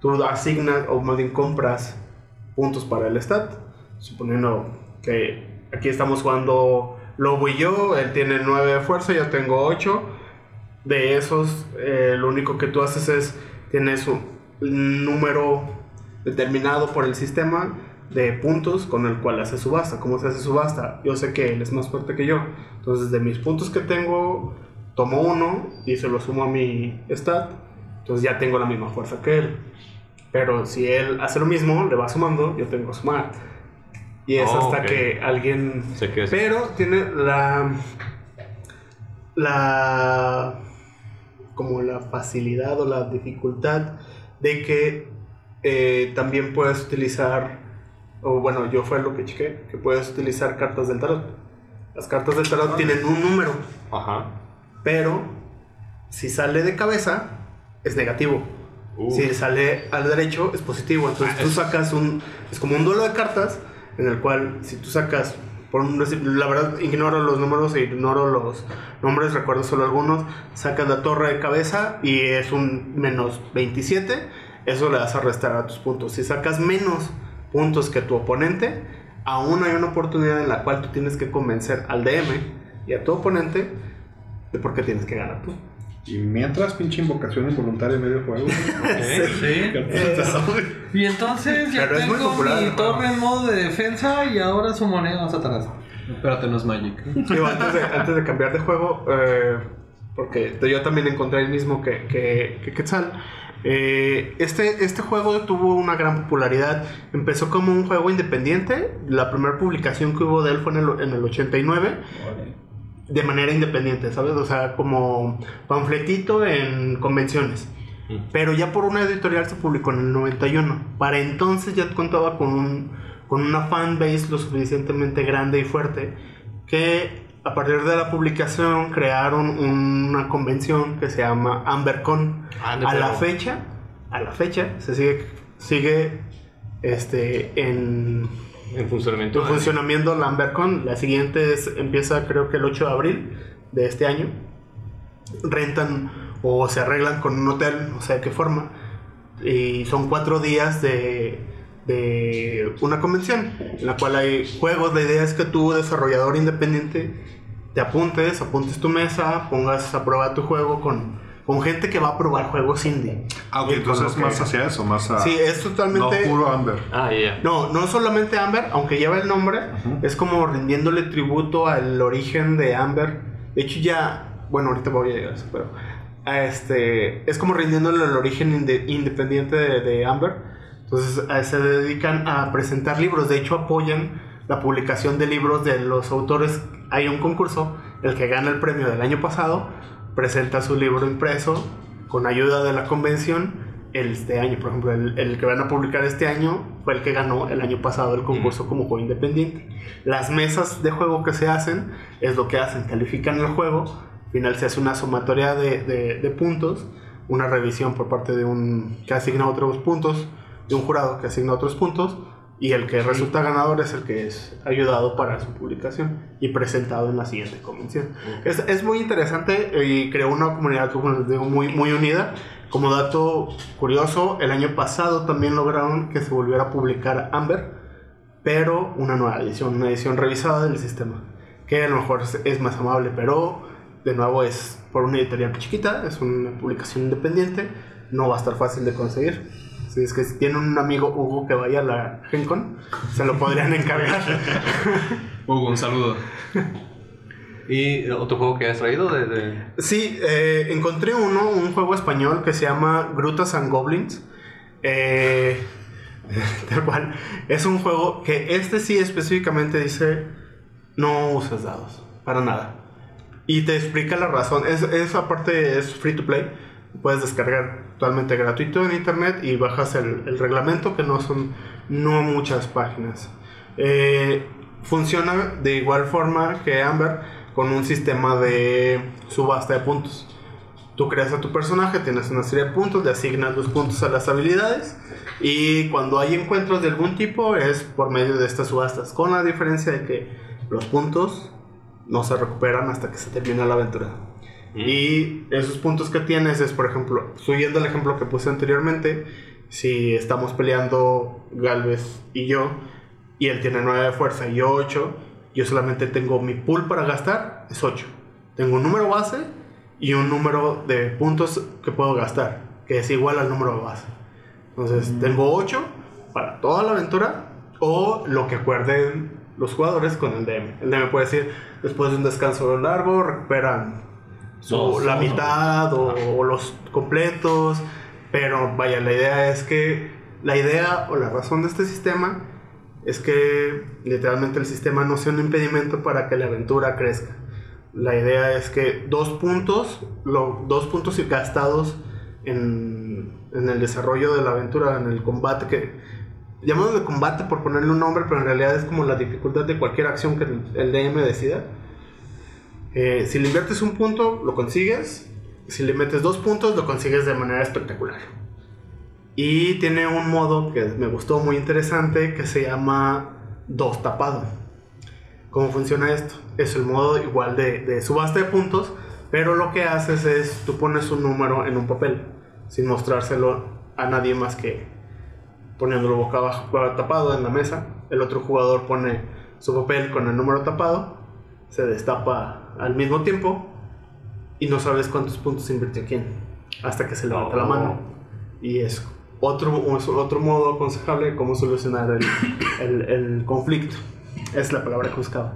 Tú asignas o más bien compras puntos para el stat. Suponiendo que aquí estamos jugando Lobo y yo, él tiene 9 de fuerza, yo tengo 8 de esos, eh, lo único que tú haces es, tienes un número determinado por el sistema de puntos con el cual hace subasta. ¿Cómo se hace subasta? Yo sé que él es más fuerte que yo. Entonces, de mis puntos que tengo, tomo uno y se lo sumo a mi stat. Entonces ya tengo la misma fuerza que él. Pero si él hace lo mismo, le va sumando, yo tengo que sumar. Y es Oh, hasta que alguien Sé que es- pero tiene la. La. Como la facilidad o la dificultad de que eh, también puedes utilizar. O bueno, yo fue lo que chequé, que puedes utilizar cartas del tarot. Las cartas del tarot tienen un número, Ajá. pero si sale de cabeza, es negativo. Uh. Si sale al derecho, es positivo. Entonces Ah, tú sacas un. Es como un duelo de cartas en el cual, si tú sacas. Por un, la verdad, ignoro los números e ignoro los nombres, recuerdo solo algunos. Sacas la torre de cabeza y es un menos 27. Eso le vas a restar a tus puntos. Si sacas menos puntos que tu oponente, aún hay una oportunidad en la cual tú tienes que convencer al DM y a tu oponente de por qué tienes que ganar tú. Y mientras, pinche invocación involuntaria en medio juego. Sí. Y entonces ya Pero es muy tengo popular mi torre en modo de defensa y ahora su moneda Satanás. Espérate, no es Magic. Digo, antes, de, antes de cambiar de juego, eh, porque yo también encontré el mismo que, que, que Quetzal. Eh, este, este juego tuvo una gran popularidad. Empezó como un juego independiente. La primera publicación que hubo de él fue en el, en el 89. De manera independiente, ¿sabes? O sea, como panfletito en convenciones. Pero ya por una editorial se publicó en el 91. Para entonces ya contaba con, un, con una fanbase lo suficientemente grande y fuerte que a partir de la publicación crearon una convención que se llama AmberCon. Ande, a la fecha, a la fecha se sigue, sigue este, en, En funcionamiento. en funcionamiento la AmberCon. La siguiente es, empieza creo que el 8 de abril de este año. Rentan o se arreglan con un hotel, no sé de qué forma. Y son cuatro días de, de una convención en la cual hay juegos. La idea es que tú, desarrollador independiente, te apuntes, apuntes tu mesa, pongas a prueba tu juego con, con gente que va a probar juegos indie. Ah, ok, entonces que- más hacia eso, más a. Sí, es No totalmente... puro Amber. Ah, ya. No, no solamente Amber, aunque lleva el nombre, es como rindiéndole tributo al origen de Amber. De hecho, ya, bueno, ahorita voy a llegar a eso, pero este, es como rindiéndole el origen inde- independiente de, de Amber. Entonces, se dedican a presentar libros. De hecho, apoyan la publicación de libros de los autores. Hay un concurso, el que gana el premio del año pasado presenta su libro impreso con ayuda de la convención este año. Por ejemplo, el, el que van a publicar este año fue el que ganó el año pasado el concurso como juego independiente. Las mesas de juego que se hacen es lo que hacen, califican el juego, al final se hace una sumatoria de, de- de puntos, una revisión por parte de un que asigna otros puntos, de un jurado que asigna otros puntos, y el que resulta ganador es el que es ayudado para su publicación y presentado en la siguiente convención. Es, es muy interesante y creó una comunidad como les digo, muy, muy unida. Como dato curioso, el año pasado también lograron que se volviera a publicar Amber, pero una nueva edición, una edición revisada del sistema, que a lo mejor es más amable, pero de nuevo es por una editorial chiquita, es una publicación independiente, no va a estar fácil de conseguir. Si es que si tienen un amigo Hugo que vaya a la GenCon, se lo podrían encargar. Hugo, un saludo. ¿Y otro juego que has traído? De, de- Sí, eh, encontré uno, un juego español que se llama Grutas and Goblins. Eh, tal cual. Es un juego que este sí específicamente dice no uses dados, para nada. Y te explica la razón. Es, esa parte es free to play. Puedes descargar totalmente gratuito en internet y bajas el, el reglamento, que no son no muchas páginas. Eh, funciona de igual forma que Amber con un sistema de subasta de puntos. Tú creas a tu personaje, tienes una serie de puntos, le asignas los puntos a las habilidades y cuando hay encuentros de algún tipo es por medio de estas subastas, con la diferencia de que los puntos no se recuperan hasta que se termina la aventura. Y esos puntos que tienes es, por ejemplo, siguiendo el ejemplo que puse anteriormente, si estamos peleando Galvez y yo, y él tiene 9 de fuerza y yo 8, yo solamente tengo mi pool para gastar, es 8. Tengo un número base y un número de puntos que puedo gastar, que es igual al número base. Entonces, tengo 8 para toda la aventura o lo que acuerden los jugadores con el DM. El DM puede decir, después de un descanso largo, recuperan Dos, la mitad o, o los completos. Pero vaya, la idea es que la idea o la razón de este sistema es que literalmente el sistema no sea un impedimento para que la aventura crezca. La idea es que dos puntos, lo- dos puntos gastados en, en el desarrollo de la aventura, en el combate, que llamamos de combate por ponerle un nombre, pero en realidad es como la dificultad de cualquier acción que el, el DM decida. Eh, si le inviertes un punto, lo consigues. Si le metes dos puntos, lo consigues de manera espectacular. Y tiene un modo que me gustó muy interesante que se llama dos tapado. ¿Cómo funciona esto? Es el modo igual de, de subasta de puntos, pero lo que haces es tú pones un número en un papel sin mostrárselo a nadie más que poniéndolo boca abajo tapado en la mesa. El otro jugador pone su papel con el número tapado, se destapa al mismo tiempo y no sabes cuántos puntos invirtió quién hasta que se levanta la mano. Y es otro, es otro modo aconsejable de cómo solucionar el, el- el conflicto. Es la palabra que buscaba.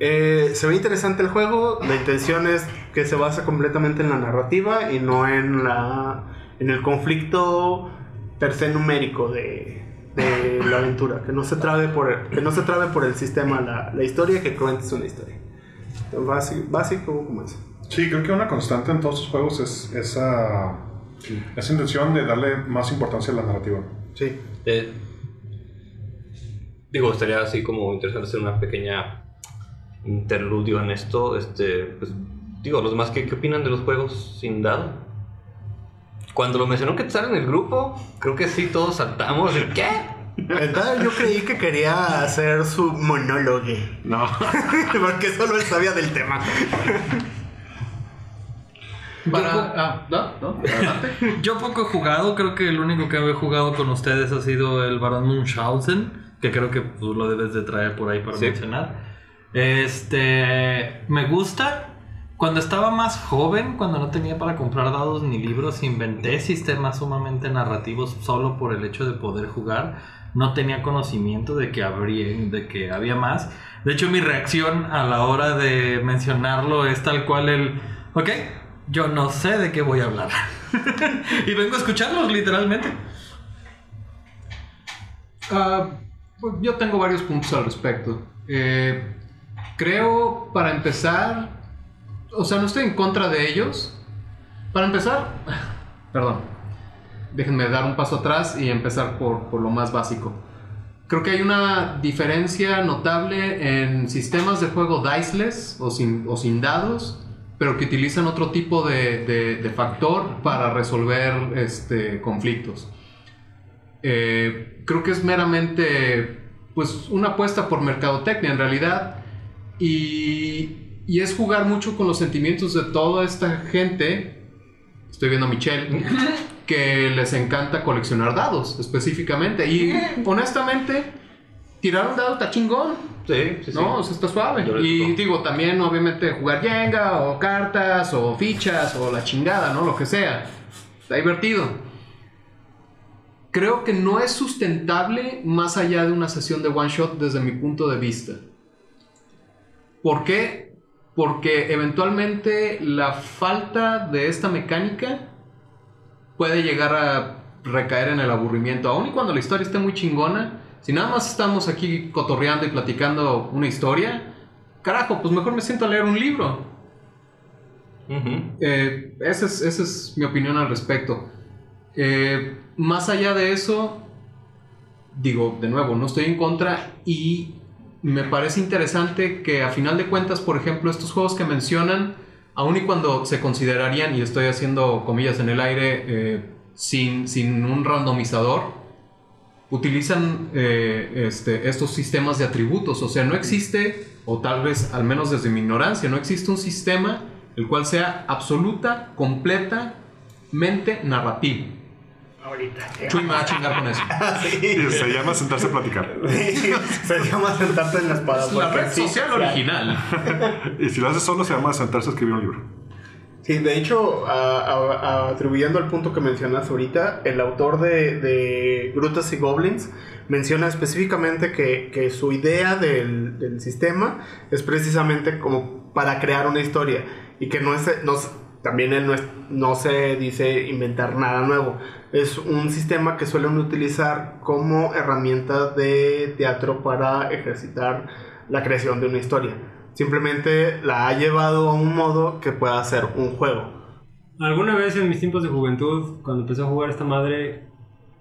Eh, se ve interesante el juego. La intención es que se basa completamente en la narrativa y no en, la, en el conflicto per se numérico de, de la aventura. Que no se trabe por el, que no se trabe por el sistema la, la historia, que cuentes una historia. Básico, básico como eso. Sí, creo que una constante en todos estos juegos es esa, esa intención de darle más importancia a la narrativa. Sí. Eh, digo, estaría así como interesante hacer una pequeña interludio en esto. Este, pues, digo, los demás, ¿qué, qué opinan de los juegos sin dado? Cuando lo mencionó que en el grupo, creo que sí, todos saltamos. ¿El qué? Entonces yo creí que quería hacer su monólogo. No. Porque solo él sabía del tema. Para, ah, ¿no? ¿no? Adelante. Yo poco he jugado, creo que el único que he jugado con ustedes ha sido el Baron Munchausen, que creo que pues, lo debes de traer por ahí para Sí. mencionar. Este, me gusta. Cuando estaba más joven, cuando no tenía para comprar dados ni libros, inventé sistemas sumamente narrativos solo por el hecho de poder jugar. No tenía conocimiento de que, habría, de que había más. De hecho, mi reacción a la hora de mencionarlo es tal cual el, ok, yo no sé de qué voy a hablar. y vengo a escucharlos literalmente. Ah, pues yo tengo varios puntos al respecto. Eh, creo, para empezar, o sea, no estoy en contra de ellos. Para empezar, perdón, déjenme dar un paso atrás y empezar por, por lo más básico. Creo que hay una diferencia notable en sistemas de juego diceless o sin, o sin dados, pero que utilizan otro tipo de, de- factor para resolver este, conflictos. Eh, creo que es meramente pues una apuesta por mercadotecnia en realidad y, y es jugar mucho con los sentimientos de toda esta gente estoy viendo a Michelle que les encanta coleccionar dados específicamente y honestamente tirar un dado está chingón Sí, sí, sí. no, o sea, está suave. Y digo. digo, también obviamente jugar Jenga o cartas o fichas o la chingada, ¿no? Lo que sea. Está divertido. Creo que no es sustentable más allá de una sesión de one shot desde mi punto de vista. ¿Por qué? Porque eventualmente la falta de esta mecánica puede llegar a recaer en el aburrimiento, aun y cuando la historia esté muy chingona. Si nada más estamos aquí cotorreando y platicando una historia, carajo, pues mejor me siento a leer un libro. Eh, esa, es, esa es mi opinión al respecto. Eh, más allá de eso, digo, de nuevo, no estoy en contra y me parece interesante que a final de cuentas, por ejemplo, estos juegos que mencionan, aun y cuando se considerarían, y estoy haciendo comillas en el aire, eh, sin, sin un randomizador, utilizan eh, este, estos sistemas de atributos. O sea, no existe, o tal vez al menos desde mi ignorancia, no existe un sistema el cual sea absoluta, completamente narrativo. Ahorita. Chuy me va a chingar con eso. Y se llama sentarse a platicar. Se llama sentarte en la espada. Es la red sí, social sí, original. Y si lo haces solo, se llama sentarse a escribir un libro. Sí, de hecho, a- a- a- atribuyendo al punto que mencionas ahorita, el autor de, de Grutas y Goblins menciona específicamente que, que su idea del, del sistema es precisamente como para crear una historia y que no es, no, es- también él no, es- no se dice inventar nada nuevo. Es un sistema que suelen utilizar como herramienta de teatro para ejercitar la creación de una historia. Simplemente la ha llevado a un modo que pueda ser un juego. Alguna vez en mis tiempos de juventud, cuando empecé a jugar esta madre,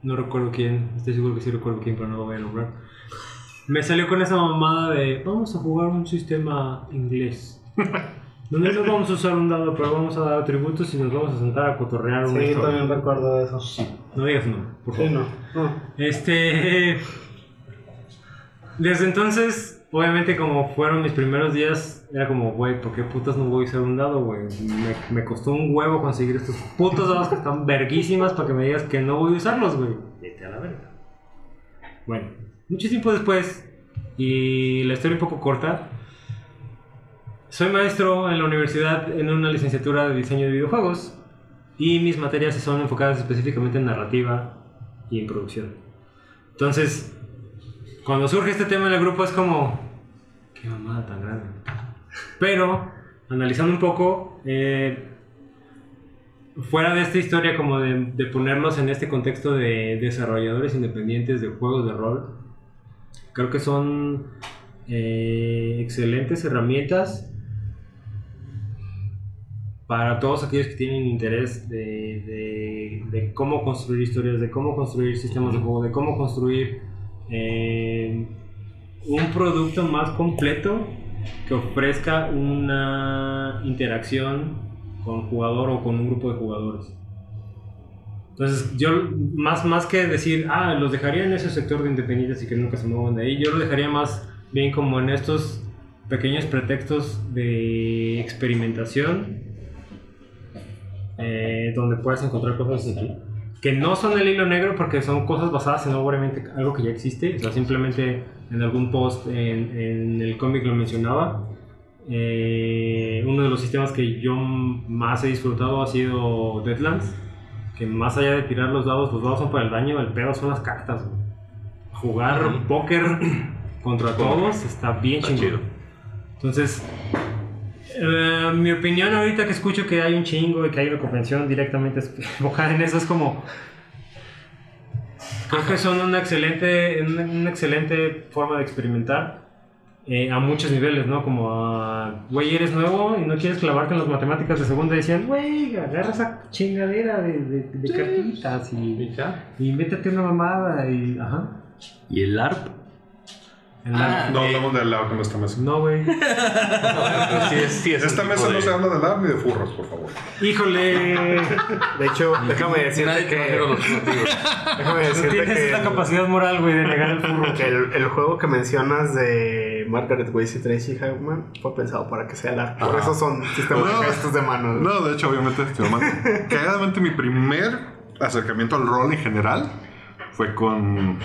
no recuerdo quién, estoy seguro que sí recuerdo quién, pero no lo voy a nombrar. Me salió con esa mamada de vamos a jugar un sistema inglés. Donde no vamos a usar un dado, pero vamos a dar atributos y nos vamos a sentar a cotorrear una Sí, historia. también recuerdo eso. No digas nombre, por favor. Sí, no. no. Este. Desde entonces, obviamente, como fueron mis primeros días, era como, güey, ¿por qué putas no voy a usar un dado, güey? Me, me costó un huevo conseguir estos putos dados que están verguísimas para que me digas que no voy a usarlos, güey. Vete a la verga. Bueno, mucho tiempo después, y la historia un poco corta, soy maestro en la universidad en una licenciatura de diseño de videojuegos y mis materias son enfocadas específicamente en narrativa y en producción. Entonces, cuando surge este tema en el grupo es como, qué mamada tan grande. Pero, analizando un poco, eh, fuera de esta historia como de, de ponerlos en este contexto de desarrolladores independientes de juegos de rol, creo que son eh, excelentes herramientas para todos aquellos que tienen interés de, de- cómo construir historias, de cómo construir sistemas de juego, de cómo construir eh, un producto más completo que ofrezca una interacción con jugador o con un grupo de jugadores. Entonces, yo más, más que decir, ah, los dejaría en ese sector de independientes y que nunca se muevan de ahí, yo lo dejaría más bien como en estos pequeños pretextos de experimentación eh, donde puedes encontrar cosas aquí. Que no son el hilo negro porque son cosas basadas en obviamente algo que ya existe. O sea, simplemente en algún post en, en el cómic lo mencionaba. Eh, uno de los sistemas que yo más he disfrutado ha sido Deadlands. Que más allá de tirar los dados, los dados son para el daño, el pedo son las cartas. Jugar póker contra todos está bien Está chido. Entonces, eh, mi opinión ahorita que escucho que hay un chingo y que hay una convención directamente enfocada en eso es como... Creo que son una excelente, una, una excelente forma de experimentar eh, a muchos niveles, ¿no? Como, güey, eres nuevo y no quieres clavarte en las matemáticas de segunda y decían, güey, agarra esa chingadera de, de, de cartitas y, y métete una mamada y... Ajá. ¿Y el ARP? El No hablamos de lab en esta mesa. No, güey. Sí es- sí es esta mesa no se habla de lab ni de furros, por favor. Híjole. De hecho, déjame decirte que. Déjame No decirte tienes que. esa capacidad moral, güey, de negar el furro. que el, el juego que mencionas de Margaret Weiss y Tracy Hackman fue pensado para que sea la. Por eso son sistemas No. de gestos de manos. No, de hecho, obviamente, cagadamente mi primer acercamiento al rol en general fue con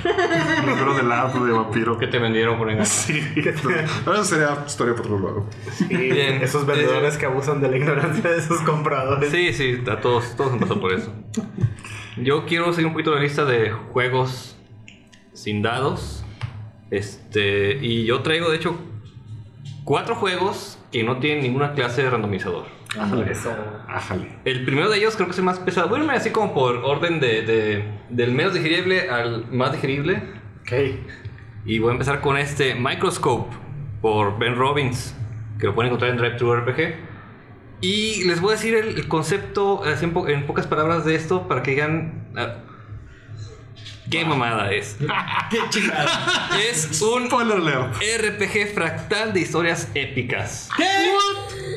libro de lab de vampiro. que te vendieron por engaño. Sí, eso sería historia para otro lado. Bien. esos vendedores que abusan de la ignorancia de sus compradores. Sí, sí, a todos, todos han pasado por eso. Yo quiero seguir un poquito la lista de juegos sin dados. Este, y yo traigo, de hecho, cuatro juegos que no tienen ninguna clase de randomizador. Ájale. El primero de ellos creo que es el más pesado. Voy a irme así como por orden de, de- del menos digerible al más digerible. Ok. Y voy a empezar con este Microscope por Ben Robbins, que lo pueden encontrar en Drive RPG. Y les voy a decir el, el concepto así en, po- en pocas palabras de esto para que digan. ah, ¿Qué mamada es? Qué chingada. Es un. RPG fractal de historias épicas.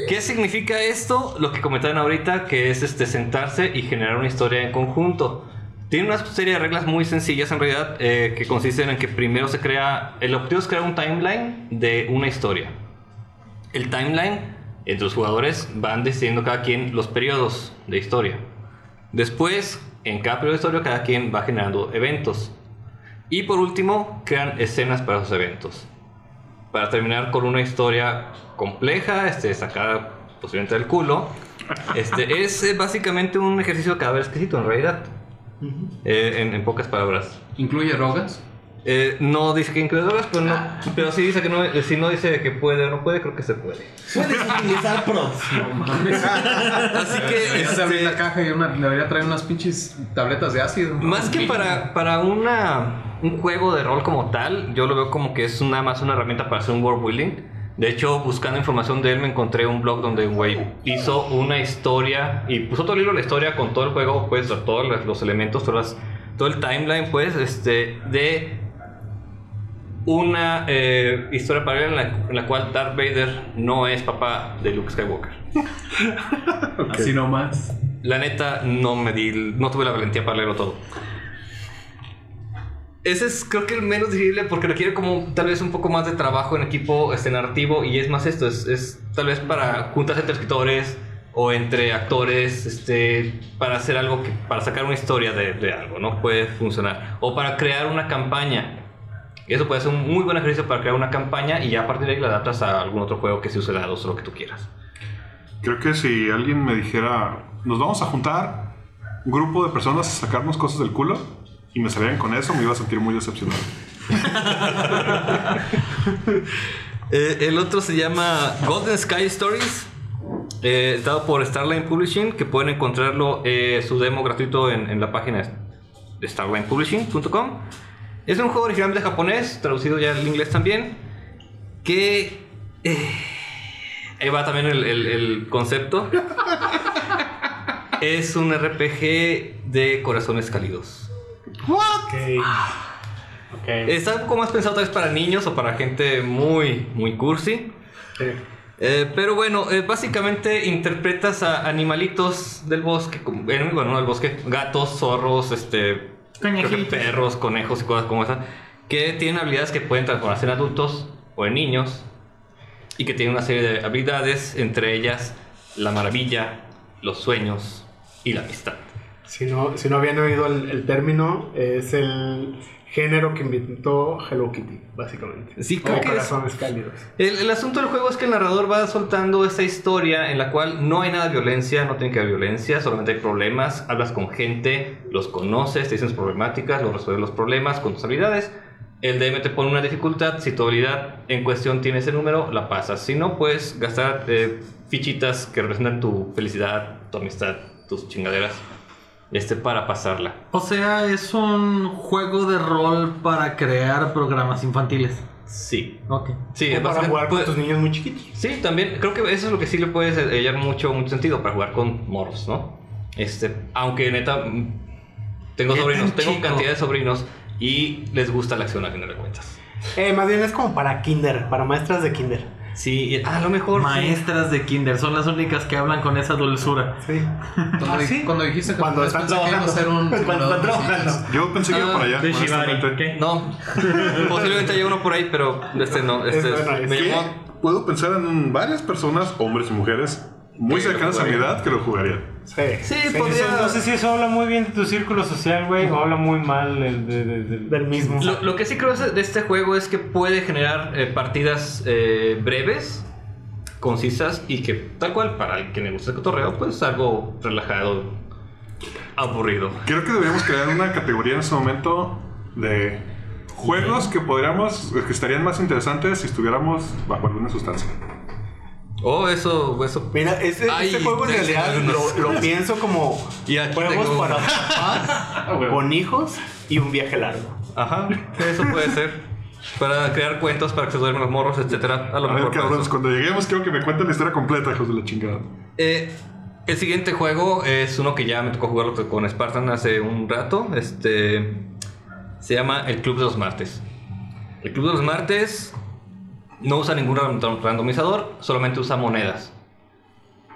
¿Qué significa esto? Lo que comentaban ahorita, que es este sentarse y generar una historia en conjunto. Tiene una serie de reglas muy sencillas en realidad, eh, que consisten en que primero se crea, el objetivo es crear un timeline de una historia. El timeline, entre los jugadores van decidiendo cada quien los periodos de historia. Después, en cada periodo de historia, cada quien va generando eventos. Y por último, crean escenas para esos eventos para terminar con una historia compleja, este, sacada posiblemente del culo. Este, es eh, básicamente un ejercicio de cadáver exquisito en realidad. Eh, en, en pocas palabras. ¿Incluye drogas? Eh, no dice que incluye drogas, pero, no, pero sí dice que no, eh, si no dice que puede o no puede, creo que se puede. Puedes utilizar props. No mames. Así que Deberías abrir este, la caja y una, debería traer unas pinches tabletas de ácido. Más que para, para una, un juego de rol como tal, yo lo veo como que es nada más una herramienta para hacer un world building. De hecho, buscando información de él, me encontré un blog donde un güey hizo una historia y puso todo el libro de la historia con todo el juego, pues, todos los- elementos, todas todo el timeline, pues, este, de una eh, historia paralela en la, en la cual Darth Vader no es papá de Luke Skywalker. Así nomás. La neta, no me di, no tuve la valentía para leerlo todo. Ese es creo que el menos digerible porque requiere como tal vez un poco más de trabajo en equipo este, narrativo y es más esto, es, es tal vez para juntas entre escritores o entre actores, este, para hacer algo, que, para sacar una historia de, algo, ¿no? Puede funcionar. O para crear una campaña. Eso puede ser un muy buen ejercicio para crear una campaña y ya a partir de ahí la adaptas a algún otro juego que se use dados o lo que tú quieras. Creo que si alguien me dijera, nos vamos a juntar un grupo de personas a sacarnos cosas del culo y me salían con eso, me iba a sentir muy decepcionado. Eh, el otro se llama Golden Sky Stories. Eh, dado por Starline Publishing, que pueden encontrarlo eh, su demo gratuito en, en la página de starlinepublishing.com. Es un juego originalmente japonés, traducido ya al inglés también, que... eh, ahí va también el, el- el concepto. es un RPG de corazones cálidos. Está un poco más pensado tal vez para niños o para gente muy, muy cursi. Sí. Eh, pero bueno, eh, básicamente interpretas a animalitos del bosque, como- bueno, no del bosque, gatos, zorros, este, perros, conejos y cosas como esas, que tienen habilidades que pueden transformarse en adultos o en niños y que tienen una serie de habilidades, entre ellas la maravilla, los sueños y la amistad. Si no, si no habían oído el, el término, es el género que inventó Hello Kitty, básicamente. Sí, creo que es- corazones cálidos. El, el asunto del juego es que el narrador va soltando esta historia en la cual no hay nada de violencia, no tiene que haber violencia, solamente hay problemas, hablas con gente, los conoces, te dicen sus problemáticas, los resuelves los problemas con tus habilidades. El DM te pone una dificultad, si tu habilidad en cuestión tiene ese número, la pasas. Si no, puedes gastar eh, fichitas que representan tu felicidad, tu amistad, tus chingaderas, este, para pasarla. O sea, es un juego de rol para crear programas infantiles. Sí. Ok. Sí, O para jugar con puede- tus niños muy chiquitos. Sí, también creo que eso es lo que sí le puedes hallar mucho, mucho sentido para jugar con morros, ¿no? Este, aunque neta, tengo sobrinos, tengo chico. cantidad de sobrinos y les gusta la acción a final de cuentas. Eh, más bien es como para kinder, para maestras de kinder. Sí, a lo mejor. sí. Maestras de kinder son las únicas que hablan con esa dulzura. Sí. Cuando, Ah, di- sí. cuando dijiste que Cuando están un trabajando. Cuando simulador están de trabajando. Yo pensé que iba por allá. De Shibari. ¿qué? No, posiblemente haya uno por ahí, pero este no. Este Es es- bueno, es me llamó- Puedo pensar en varias personas, hombres y mujeres, muy cercanas a mi edad que lo jugarían. Sí. Sí, Sí, podría- Eso- no sé si eso habla muy bien de tu círculo social, güey, o habla muy mal del- de- de- de- Del mismo. Lo, lo que sí creo de este juego es que puede generar eh, partidas eh, breves, concisas y que tal cual para el que le gusta el cotorreo, pues algo relajado, aburrido. Creo que deberíamos crear una categoría en este momento de juegos que podríamos, que estarían más interesantes si estuviéramos bajo alguna sustancia. Oh, eso, eso. Mira, ese, Ay, ese juego en realidad lo, lo pienso como Y juegos tengo- para papás con hijos y un viaje largo. Ajá, eso puede ser. Para crear cuentos para que se duerman los morros, etcétera. A lo A ver, mejor. para cabrones, cuando lleguemos quiero que me cuenten la historia completa, hijos de la chingada. Eh, el siguiente juego es uno que ya me tocó jugarlo con Spartan hace un rato. Este se llama El Club de los Martes. El Club de los Martes no usa ningún ran- randomizador, solamente usa monedas.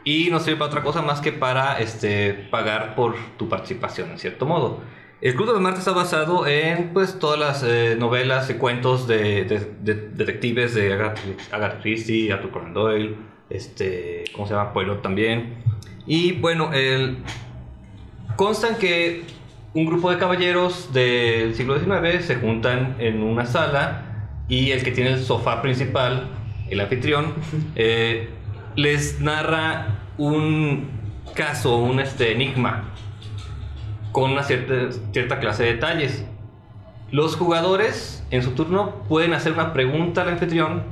Y no sirve para otra cosa más que para este, pagar por tu participación, en cierto modo. El Club de los Martes está basado en pues, todas las eh, novelas y cuentos de, de- de detectives de Agatha, Agatha Christie, Arthur Conan Doyle, este, ¿cómo se llama? Poirot también. Y bueno, el, constan que un grupo de caballeros del siglo XIX se juntan en una sala y el que tiene el sofá principal, el anfitrión, eh, les narra un caso, un este, enigma con una cierta, cierta clase de detalles. Los jugadores en su turno pueden hacer una pregunta al anfitrión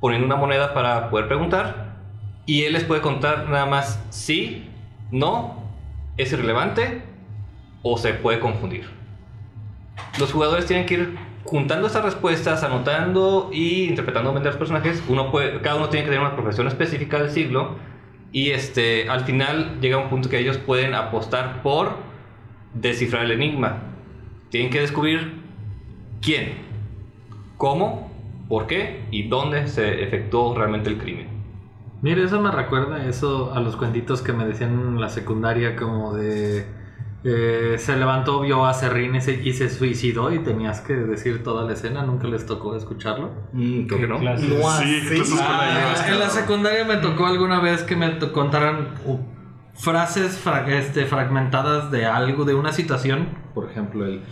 poniendo una moneda para poder preguntar y él les puede contar nada más sí, no, es irrelevante o se puede confundir. Los jugadores tienen que ir juntando estas respuestas, anotando y interpretando de los personajes. Uno cada uno tiene que tener una profesión específica del siglo y este, al final llega un punto que ellos pueden apostar por descifrar el enigma. Tienen que descubrir quién, cómo, por qué y dónde se efectuó realmente el crimen. Mire, eso me recuerda eso a los cuentitos que me decían en la secundaria como de... eh, se levantó, vio a Serrín y se, y se suicidó y tenías que decir toda la escena, nunca les tocó escucharlo. Mm, creo que no. clase? No Sí, así. Ah, en la secundaria me tocó alguna vez que me contaran uh, frases fra- este, fragmentadas de algo, de una situación. Por ejemplo, el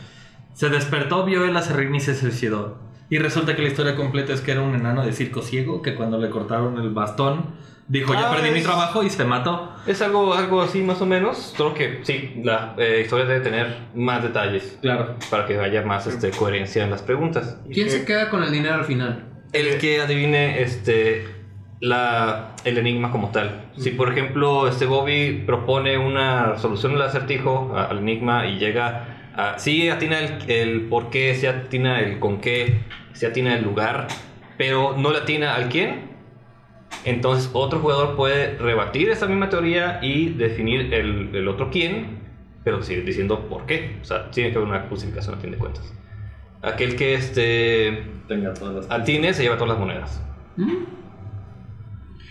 se despertó, vio el acerrín y se suicidó. Y resulta que la historia completa es que era un enano de circo ciego que cuando le cortaron el bastón dijo ya Ah, perdí mi trabajo y se mató. Es algo, algo así más o menos, solo que sí, la eh, historia debe tener más detalles Claro. para que haya más este, coherencia en las preguntas. ¿Quién se queda con el dinero al final? El que adivine este, la, el enigma como tal. Si por ejemplo este Bobby propone una solución al acertijo, al enigma y llega a... Sí atina el, el por qué, sí atina el con qué, sí atina el lugar, pero no le atina al quién, entonces otro jugador puede rebatir esa misma teoría y definir el, el otro quién, pero seguir diciendo por qué. O sea, tiene que haber una justificación a fin de cuentas. Aquel que este Tenga todas las atine se lleva todas las monedas.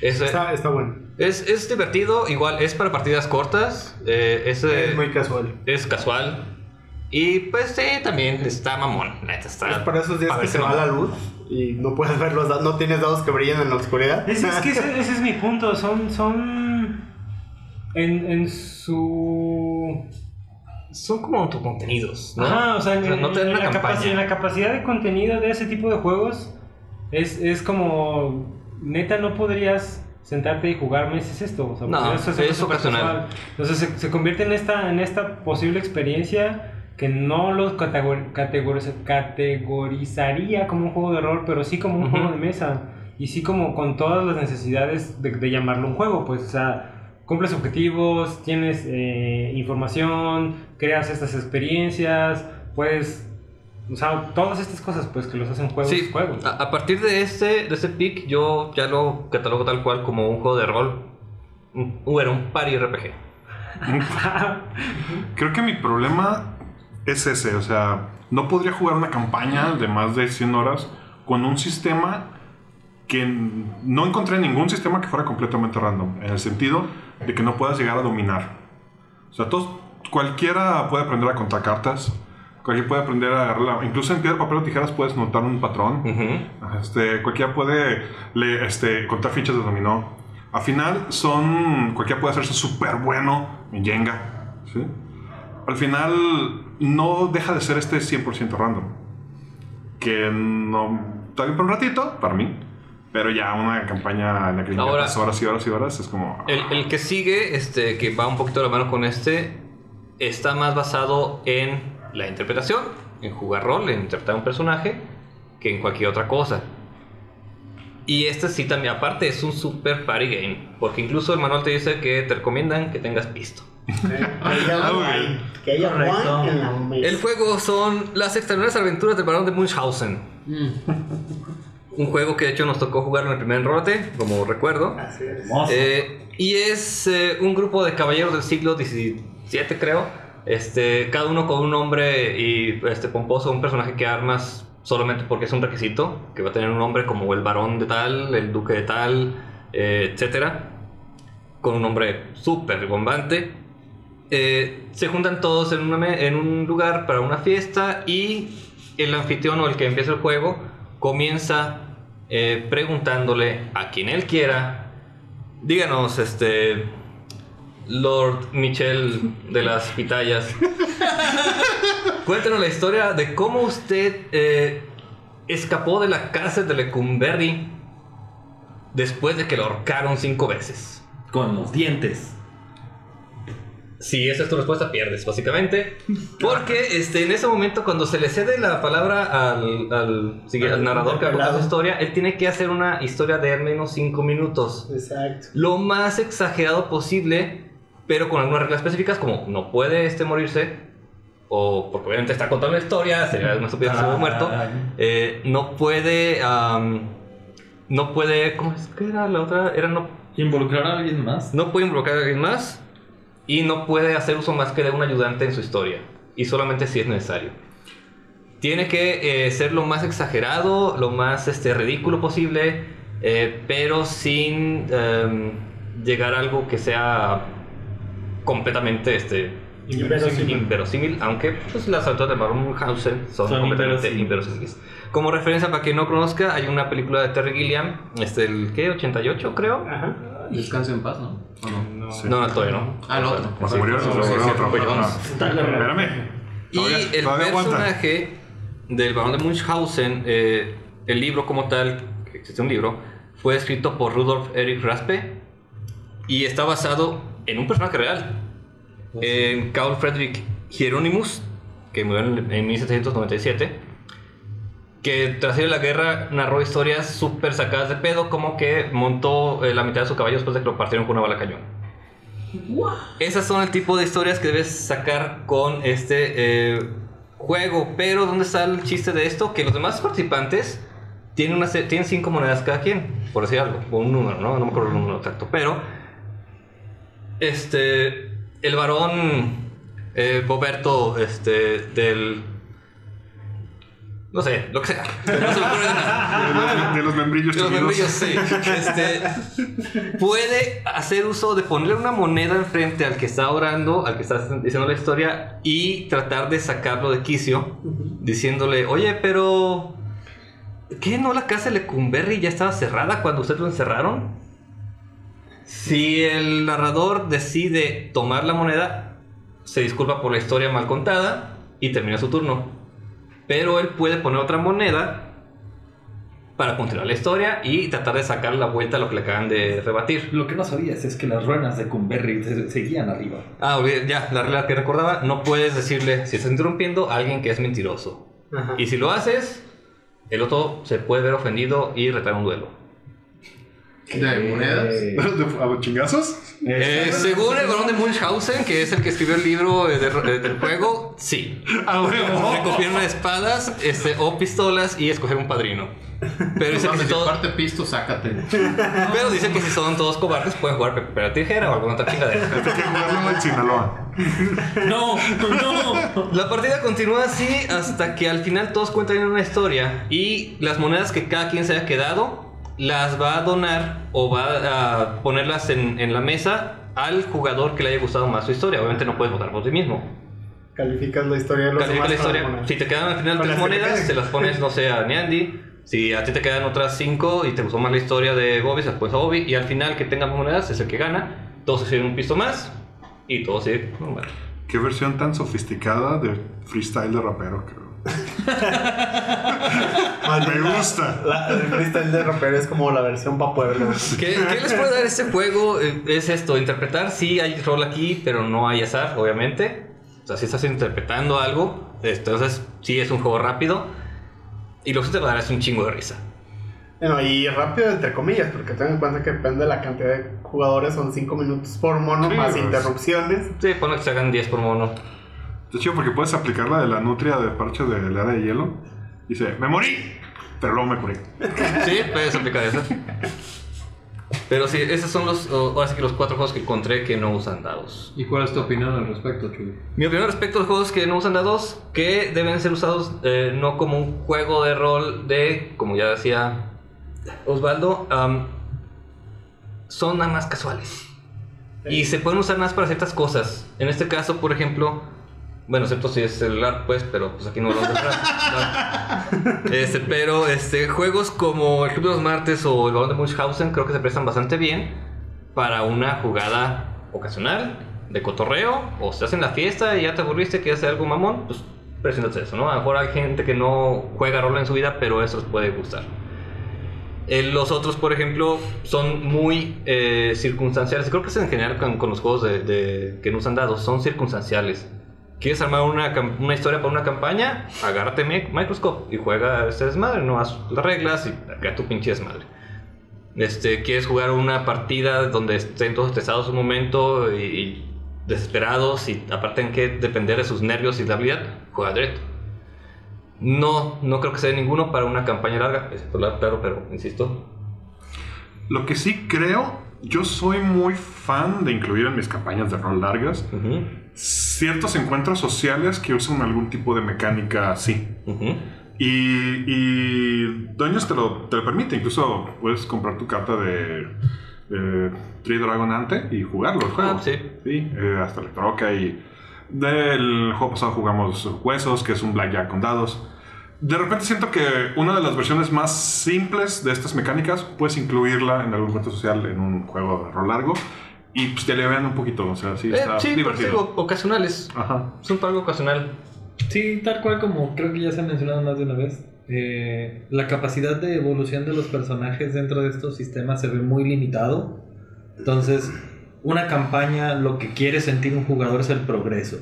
Es, Está, está bueno. es, es divertido, igual es para partidas cortas, eh, es, Es muy casual. es casual y pues sí, también está mamón, está Es para esos días para que se va la mamón. luz y no puedes ver los dados, no tienes dados que brillen en la oscuridad. Es, es que ese, ese es mi punto. Son. son en, en su. Son como autocontenidos, ¿no? Ajá, o sea, en, O sea, no te en la capacidad, en la capacidad de contenido de ese tipo de juegos es, es como. Neta, no podrías sentarte y jugar meses esto. O sea, No, es ocasional. casual. Entonces se, se convierte en esta, en esta posible experiencia que no los categor- categoriza- categorizaría como un juego de rol, pero sí como un juego de mesa. Y sí como con todas las necesidades de, de llamarlo un juego, pues, o sea, cumples objetivos, tienes eh, información, creas estas experiencias, puedes, o sea, todas estas cosas, pues, que los hacen juegos, Sí, juegos. a, a partir de este, de este pick, yo ya lo catalogo tal cual como un juego de rol. Un, bueno, un party RPG. Creo que mi problema es ese, o sea, no podría jugar una campaña de más de 100 horas con un sistema que no encontré ningún sistema que fuera completamente random, en el sentido de que no puedas llegar a dominar. O sea, todos, cualquiera puede aprender a contar cartas, cualquiera puede aprender a agarrar, incluso en piedra, papel o tijeras puedes notar un patrón. Ujú. Este, cualquiera puede le- este, contar fichas de dominó. Al final son. Cualquiera puede hacerse súper bueno en Jenga. ¿sí? Al final no deja de ser este 100% random. Que no. Está bien por un ratito, para mí. Pero ya una campaña en la que Ahora- horas y horas y horas es como. El, el que sigue, este, que va un poquito de la mano con este, está más basado en la interpretación, en jugar rol, en interpretar un personaje, que en cualquier otra cosa. Y este sí también, aparte, es un super party game. Porque incluso el manual te dice que te recomiendan que tengas pisto. Que haya en la mesa. El juego son las extraordinarias aventuras del barón de Munchausen. Un juego que de hecho nos tocó jugar en el primer enrote, como recuerdo. Así es. Eh, y es eh, un grupo de caballeros del siglo XVII, creo. Este, cada uno con un nombre y este pomposo, un personaje que armas solamente porque es un requisito, que va a tener un nombre como el varón de tal, el duque de tal, eh, etcétera, con un nombre súper bombante. Eh, se juntan todos en, una me- en un lugar para una fiesta y el anfitrión o el que empieza el juego comienza eh, preguntándole a quien él quiera, díganos, este, Lord Michel de las Pitayas, cuéntenos la historia de cómo usted eh, escapó de la cárcel de Lecumberri después de que lo ahorcaron cinco veces. Con los dientes. Si esa es tu respuesta, pierdes, básicamente. Porque este, en ese momento, cuando se le cede la palabra al, al, sí, al narrador que va a contar su historia, él tiene que hacer una historia de al menos 5 minutos. Exacto. Lo más exagerado posible, pero con algunas reglas específicas, como no puede este morirse, o porque obviamente está contando una historia, sería estupidez que se hubiera muerto. Eh, no puede. no puede. ¿Cómo es que era la otra? Era no Involucrar a alguien más. no puede involucrar a alguien más y no puede hacer uso más que de un ayudante en su historia. Y solamente si es necesario. Tiene que eh, ser lo más exagerado, lo más este, ridículo posible, eh, pero sin em, llegar a algo que sea completamente este, Inverosímil. inverosímil, aunque pues, las aventuras de Baron son, Son completamente inverosímiles. inverosímiles. Como referencia, para quien no conozca, hay una película de Terry Gilliam, este, el ¿qué? 88 creo. Ajá. Descanse en paz, ¿no? ¿O no? Sí. No, no, todavía no. Ah, el otro. Se murió, se murió otro. Ah, Espérame. Y el personaje del barón de Munchausen, eh, el libro como tal, que existe un libro, fue escrito por Rudolf Erich Raspe y está basado en un personaje real, en Carl Friedrich Hieronymus, que murió en, en 1797, que tras ir a la guerra narró historias súper sacadas de pedo, como que montó eh, la mitad de su caballo después de que lo partieron con una bala cañón. Esas son el tipo de historias que debes sacar con este eh, juego. Pero, ¿dónde está el chiste de esto? Que los demás participantes tienen, una, tienen cinco monedas cada quien, por decir algo, o un número, ¿no? No me acuerdo el número exacto. Pero, este, el varón eh, Boberto, este, del. No sé, lo que sea. No se me ocurre nada. De los- De los membrillos De los membrillos, sí. Este, puede hacer uso de ponerle una moneda enfrente al que está orando, al que está diciendo la historia, y tratar de sacarlo de quicio, diciéndole, oye, pero. ¿Qué? ¿No la casa de Lecumberri ya estaba cerrada cuando ustedes lo encerraron? Si el narrador decide tomar la moneda, se disculpa por la historia mal contada y termina su turno. Pero él puede poner otra moneda para continuar la historia y tratar de sacar la vuelta a lo que le acaban de rebatir. Lo que no sabías es que las ruenas de Cumberry se- seguían arriba. Ah, ya, la regla que recordaba, no puedes decirle, si estás interrumpiendo, a alguien que es mentiroso. Ajá. Y si lo haces, el otro se puede ver ofendido y retar un duelo. ¿De monedas? ¿A los chingazos? Eh, según el barón de Munchausen, que es el que escribió el libro eh, de- de- del juego, sí. Ah. Recogieron espadas este, o pistolas y escoger un padrino. Pero dice, que si de todos, parte pisto, sácate. pero dice que si son todos cobardes, pueden jugar pepera tijera o alguna otra chingadera. Hay que jugarlo en Sinaloa. ¡No! ¡No! La partida continúa así hasta que al final todos cuentan una historia y las monedas que cada quien se haya quedado las va a donar o va a ponerlas en, en la mesa al jugador que le haya gustado más su historia. Obviamente no puedes votar por ti mismo. Calificas la historia de los Califica demás la con historia. moneda. Si te quedan al final tres monedas, se las pones, no sé, a Niandi. Si a ti te quedan otras cinco y te gustó más la historia de Bobby, se las pones a Bobby. Y al final que tenga monedas es el que gana. Todos se sirven un pisto más y todos se... Bueno. Qué versión tan sofisticada de freestyle de rapero, creo. Más Me gusta. La, el freestyle de rapero es como la versión pa' pueblo. ¿Qué, qué les puede dar este juego? Eh, Es esto, interpretar, sí hay rol aquí, pero no hay azar, obviamente. O sea, si estás interpretando algo, entonces sí es un juego rápido. Y lo que te va a dar es un chingo de risa. Bueno, y rápido entre comillas, porque ten en cuenta que depende de la cantidad de jugadores, son 5 minutos por mono, Sí, más pues. interrupciones. Sí, ponle que se hagan 10 por mono. De hecho, porque puedes aplicar la de la nutria de parche de la era de hielo. Dice, me morí, pero luego me curé. Sí, puedes aplicar eso. Pero sí, esos son los, ahora sí que los cuatro juegos que encontré que no usan dados. ¿Y cuál es tu opinión al respecto, Chuy? Mi opinión respecto a los juegos que no usan dados, que deben ser usados eh, no como un juego de rol de, como ya decía Osvaldo, am, son nada más casuales. Y se pueden usar más para ciertas cosas. En este caso, por ejemplo, bueno, excepto si es celular, pues, pero pues aquí no lo vamos a entrar. No. Este, pero este, juegos como el Club de los Martes o el Balón de Munchausen creo que se prestan bastante bien para una jugada ocasional, de cotorreo, o estás en la fiesta y ya te aburriste, quieres hacer algo mamón, pues preséntate eso, ¿no? A lo mejor hay gente que no juega rol en su vida, pero eso les puede gustar. Eh, los otros, por ejemplo, son muy eh, circunstanciales. Creo que es en general con, con los juegos de, de- que no usan dados, son circunstanciales. ¿Quieres armar una, una historia para una campaña? Agárrate Mi- Microscope y juega este desmadre, no haz las reglas y crea tu pinche desmadre. Este, ¿Quieres jugar una partida donde estén todos estresados un momento y, y desesperados y aparte en que depender de sus nervios y de habilidad? Juega directo. No, no creo que sea ninguno para una campaña larga, excepto la claro, pero insisto. Lo que sí creo, yo soy muy fan de incluir en mis campañas de rol largas Ujú, ciertos encuentros sociales que usan algún tipo de mecánica así. ujú. Y, y Dungeons te lo, te lo permite, incluso puedes comprar tu carta de, de Tree Dragon Ante y jugarlo el juego. Ah, sí. Sí, eh, hasta le toca y del juego pasado jugamos Huesos, que es un blackjack con dados. De repente siento que una de las versiones más simples de estas mecánicas puedes incluirla en algún encuentro social en un juego de rol largo y pues te alivian un poquito, o sea, sí, Eh, está sí, por eso divertido. ocasionales. Ajá. Son para algo ocasional. Sí, tal cual como creo que ya se ha mencionado más de una vez. eh, la capacidad de evolución de los personajes dentro de estos sistemas se ve muy limitado. Entonces, una campaña lo que quiere sentir un jugador es el progreso.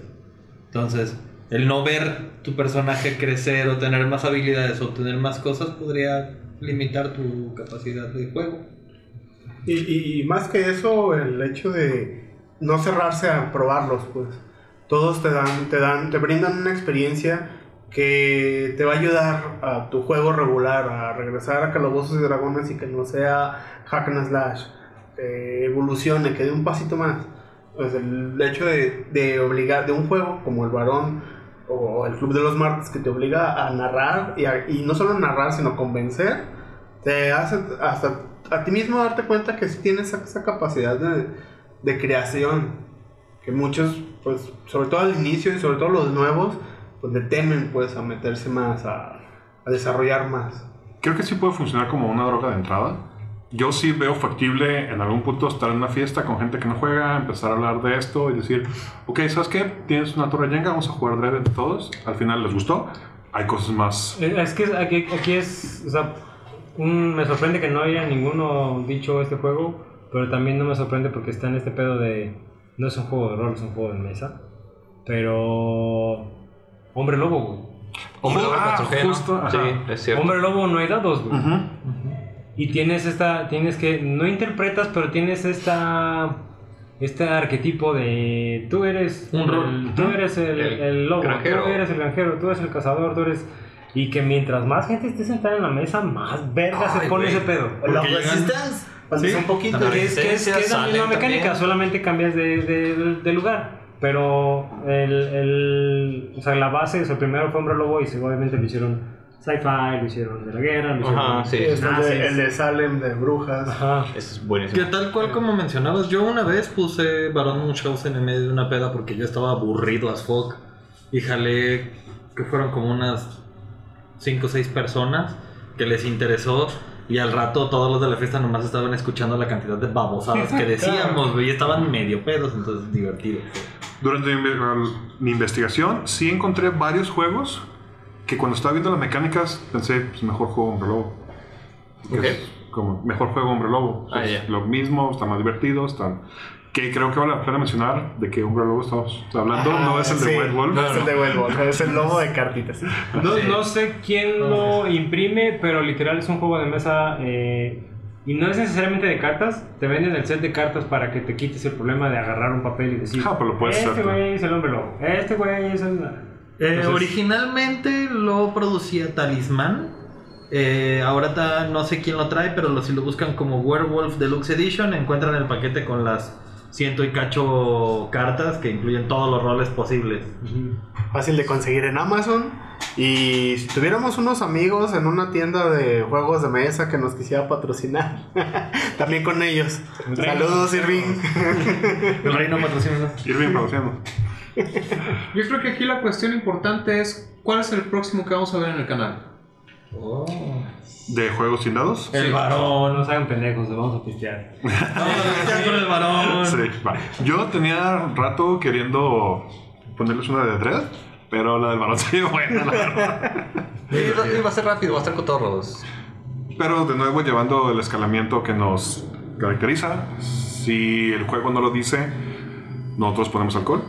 Entonces, el no ver tu personaje crecer o tener más habilidades o obtener más cosas podría limitar tu capacidad de juego. Y, y- más que eso, el hecho de no cerrarse a probarlos, pues. Todos te dan, te dan, te brindan una experiencia que te va a ayudar a tu juego regular, a regresar a Calabozos y Dragones y que no sea hack and slash, que evolucione, que dé un pasito más. Pues el hecho de, de obligar, de un juego como el Varón o el Club de los Martes que te obliga a narrar y, a- y no solo narrar, sino convencer, te hace hasta a ti mismo darte cuenta que sí tienes esa, esa capacidad de, de creación que muchos pues sobre todo al inicio y sobre todo los nuevos pues le temen pues a meterse más a, a desarrollar más Creo que sí puede funcionar como una droga de entrada. Yo sí veo factible en algún punto estar en una fiesta con gente que no juega, empezar a hablar de esto y decir, ok, ¿sabes qué? Tienes una torre Jenga, vamos a jugar Dread entre todos. Al final les gustó. Hay cosas más. Eh, Es que aquí, aquí es, o sea, un- me sorprende que no haya ninguno dicho este juego, pero también no me sorprende porque está en este pedo de, no es un juego de rol, es un juego de mesa, pero Hombre Lobo, güey. Hombre, Ah, lobo patrujero. justo. Sí, es cierto. Hombre Lobo no hay dados, güey. Y tienes esta, tienes que, no interpretas, pero tienes esta, este arquetipo de tú eres Un rol. tú eres el, El el lobo, granjero. tú eres el granjero, tú eres el cazador, tú eres y que mientras más gente esté sentada en la mesa, más verga se pone güey. ese pedo. la llegan- Resistance Sí, es un poquito. Que es, que es, que es la misma mecánica, también. solamente cambias de, de- de lugar. Pero el, el, o sea, la base, o sea, primero fue Hombre Lobo y obviamente lo hicieron sci-fi, lo hicieron de la guerra, lo hicieron... Ajá, sí. Es nazis. de, el de Salem de brujas Ajá. Eso es buenísimo. Que tal cual como mencionabas, yo una vez puse Barón Munchausen en medio de una peda porque yo estaba aburrido as fuck y jalé que fueron como unas 5 o 6 personas que les interesó y al rato todos los de la fiesta nomás estaban escuchando la cantidad de babosadas que decíamos, güey, y estaban medio pedos, entonces divertido. Durante mi, inve- mi investigación, sí encontré varios juegos que cuando estaba viendo las mecánicas pensé, pues mejor juego Hombre Lobo. Que Ok. es como mejor juego Hombre Lobo. Ah, Es ya. Lo mismo, está más divertido, están... Que creo que vale la pena mencionar de que Umbrella Lobo estamos hablando. No es el de White Wolf. No es el de White Wolf, es el lobo de cartitas. No, no sé quién lo imprime, pero literal es un juego de mesa eh, y no es necesariamente de cartas. Te venden el set de cartas para que te quites el problema de agarrar un papel y decir: Ah, pero lo puedes Este hacer tú". güey es el hombre lobo, este güey es el. Eh, Entonces- originalmente lo producía Talismán. Eh, ahora ta- no sé quién lo trae, pero lo- si lo buscan como Werewolf Deluxe Edition, encuentran el paquete con las ciento y cacho cartas que incluyen todos los roles posibles. Fácil de conseguir en Amazon. Y si tuviéramos unos amigos en una tienda de juegos de mesa que nos quisiera patrocinar, también con ellos. Saludos, Irving. El reino patrocina. Irving produciendo. Yo creo que aquí la cuestión importante es cuál es el próximo que vamos a ver en el canal. ¿De juegos sin dados? El No varón. nos hagan pendejos, nos vamos a pistear. Vamos a pistear con el varón. Sí, va. Yo tenía rato queriendo ponerles una de Dread, pero la del balón se ve buena, la verdad. Y va a ser rápido, va a estar cotorros. Pero de nuevo, llevando el escalamiento que nos caracteriza, si el juego no lo dice, nosotros ponemos alcohol.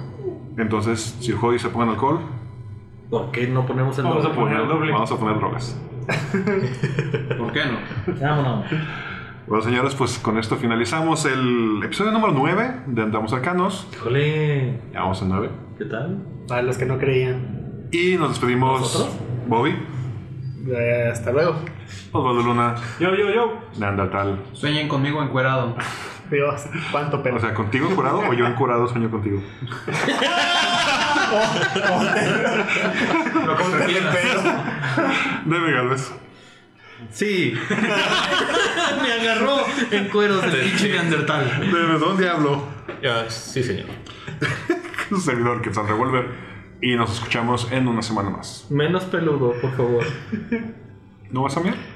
Entonces, si el juego dice pongan alcohol, ¿Por qué no ponemos el Vamos a doble? poner poner- doble. vamos a poner drogas. ¿Por qué no? Vámonos. Bueno, señores, pues con esto finalizamos el episodio número 9 de Andamos Arcanos. Híjole, Ya vamos al 9. ¿qué tal? Para los que no creían. Y nos despedimos. ¿Nosotros? Bobby, Eh, hasta luego. Osvaldo Luna, Yo, yo, yo. Neandertal. Sueñen conmigo encuerado. Dios, cuánto pelo. O sea, ¿contigo curado o yo en curado sueño contigo? Debe Galvez. Sí. Me agarró en cueros el pinche Neandertal. Debe ¿dónde hablo? Ya, sí, señor. Su servidor, que San Revolver. Y nos escuchamos en una semana más. Menos peludo, por favor. ¿No vas a mirar?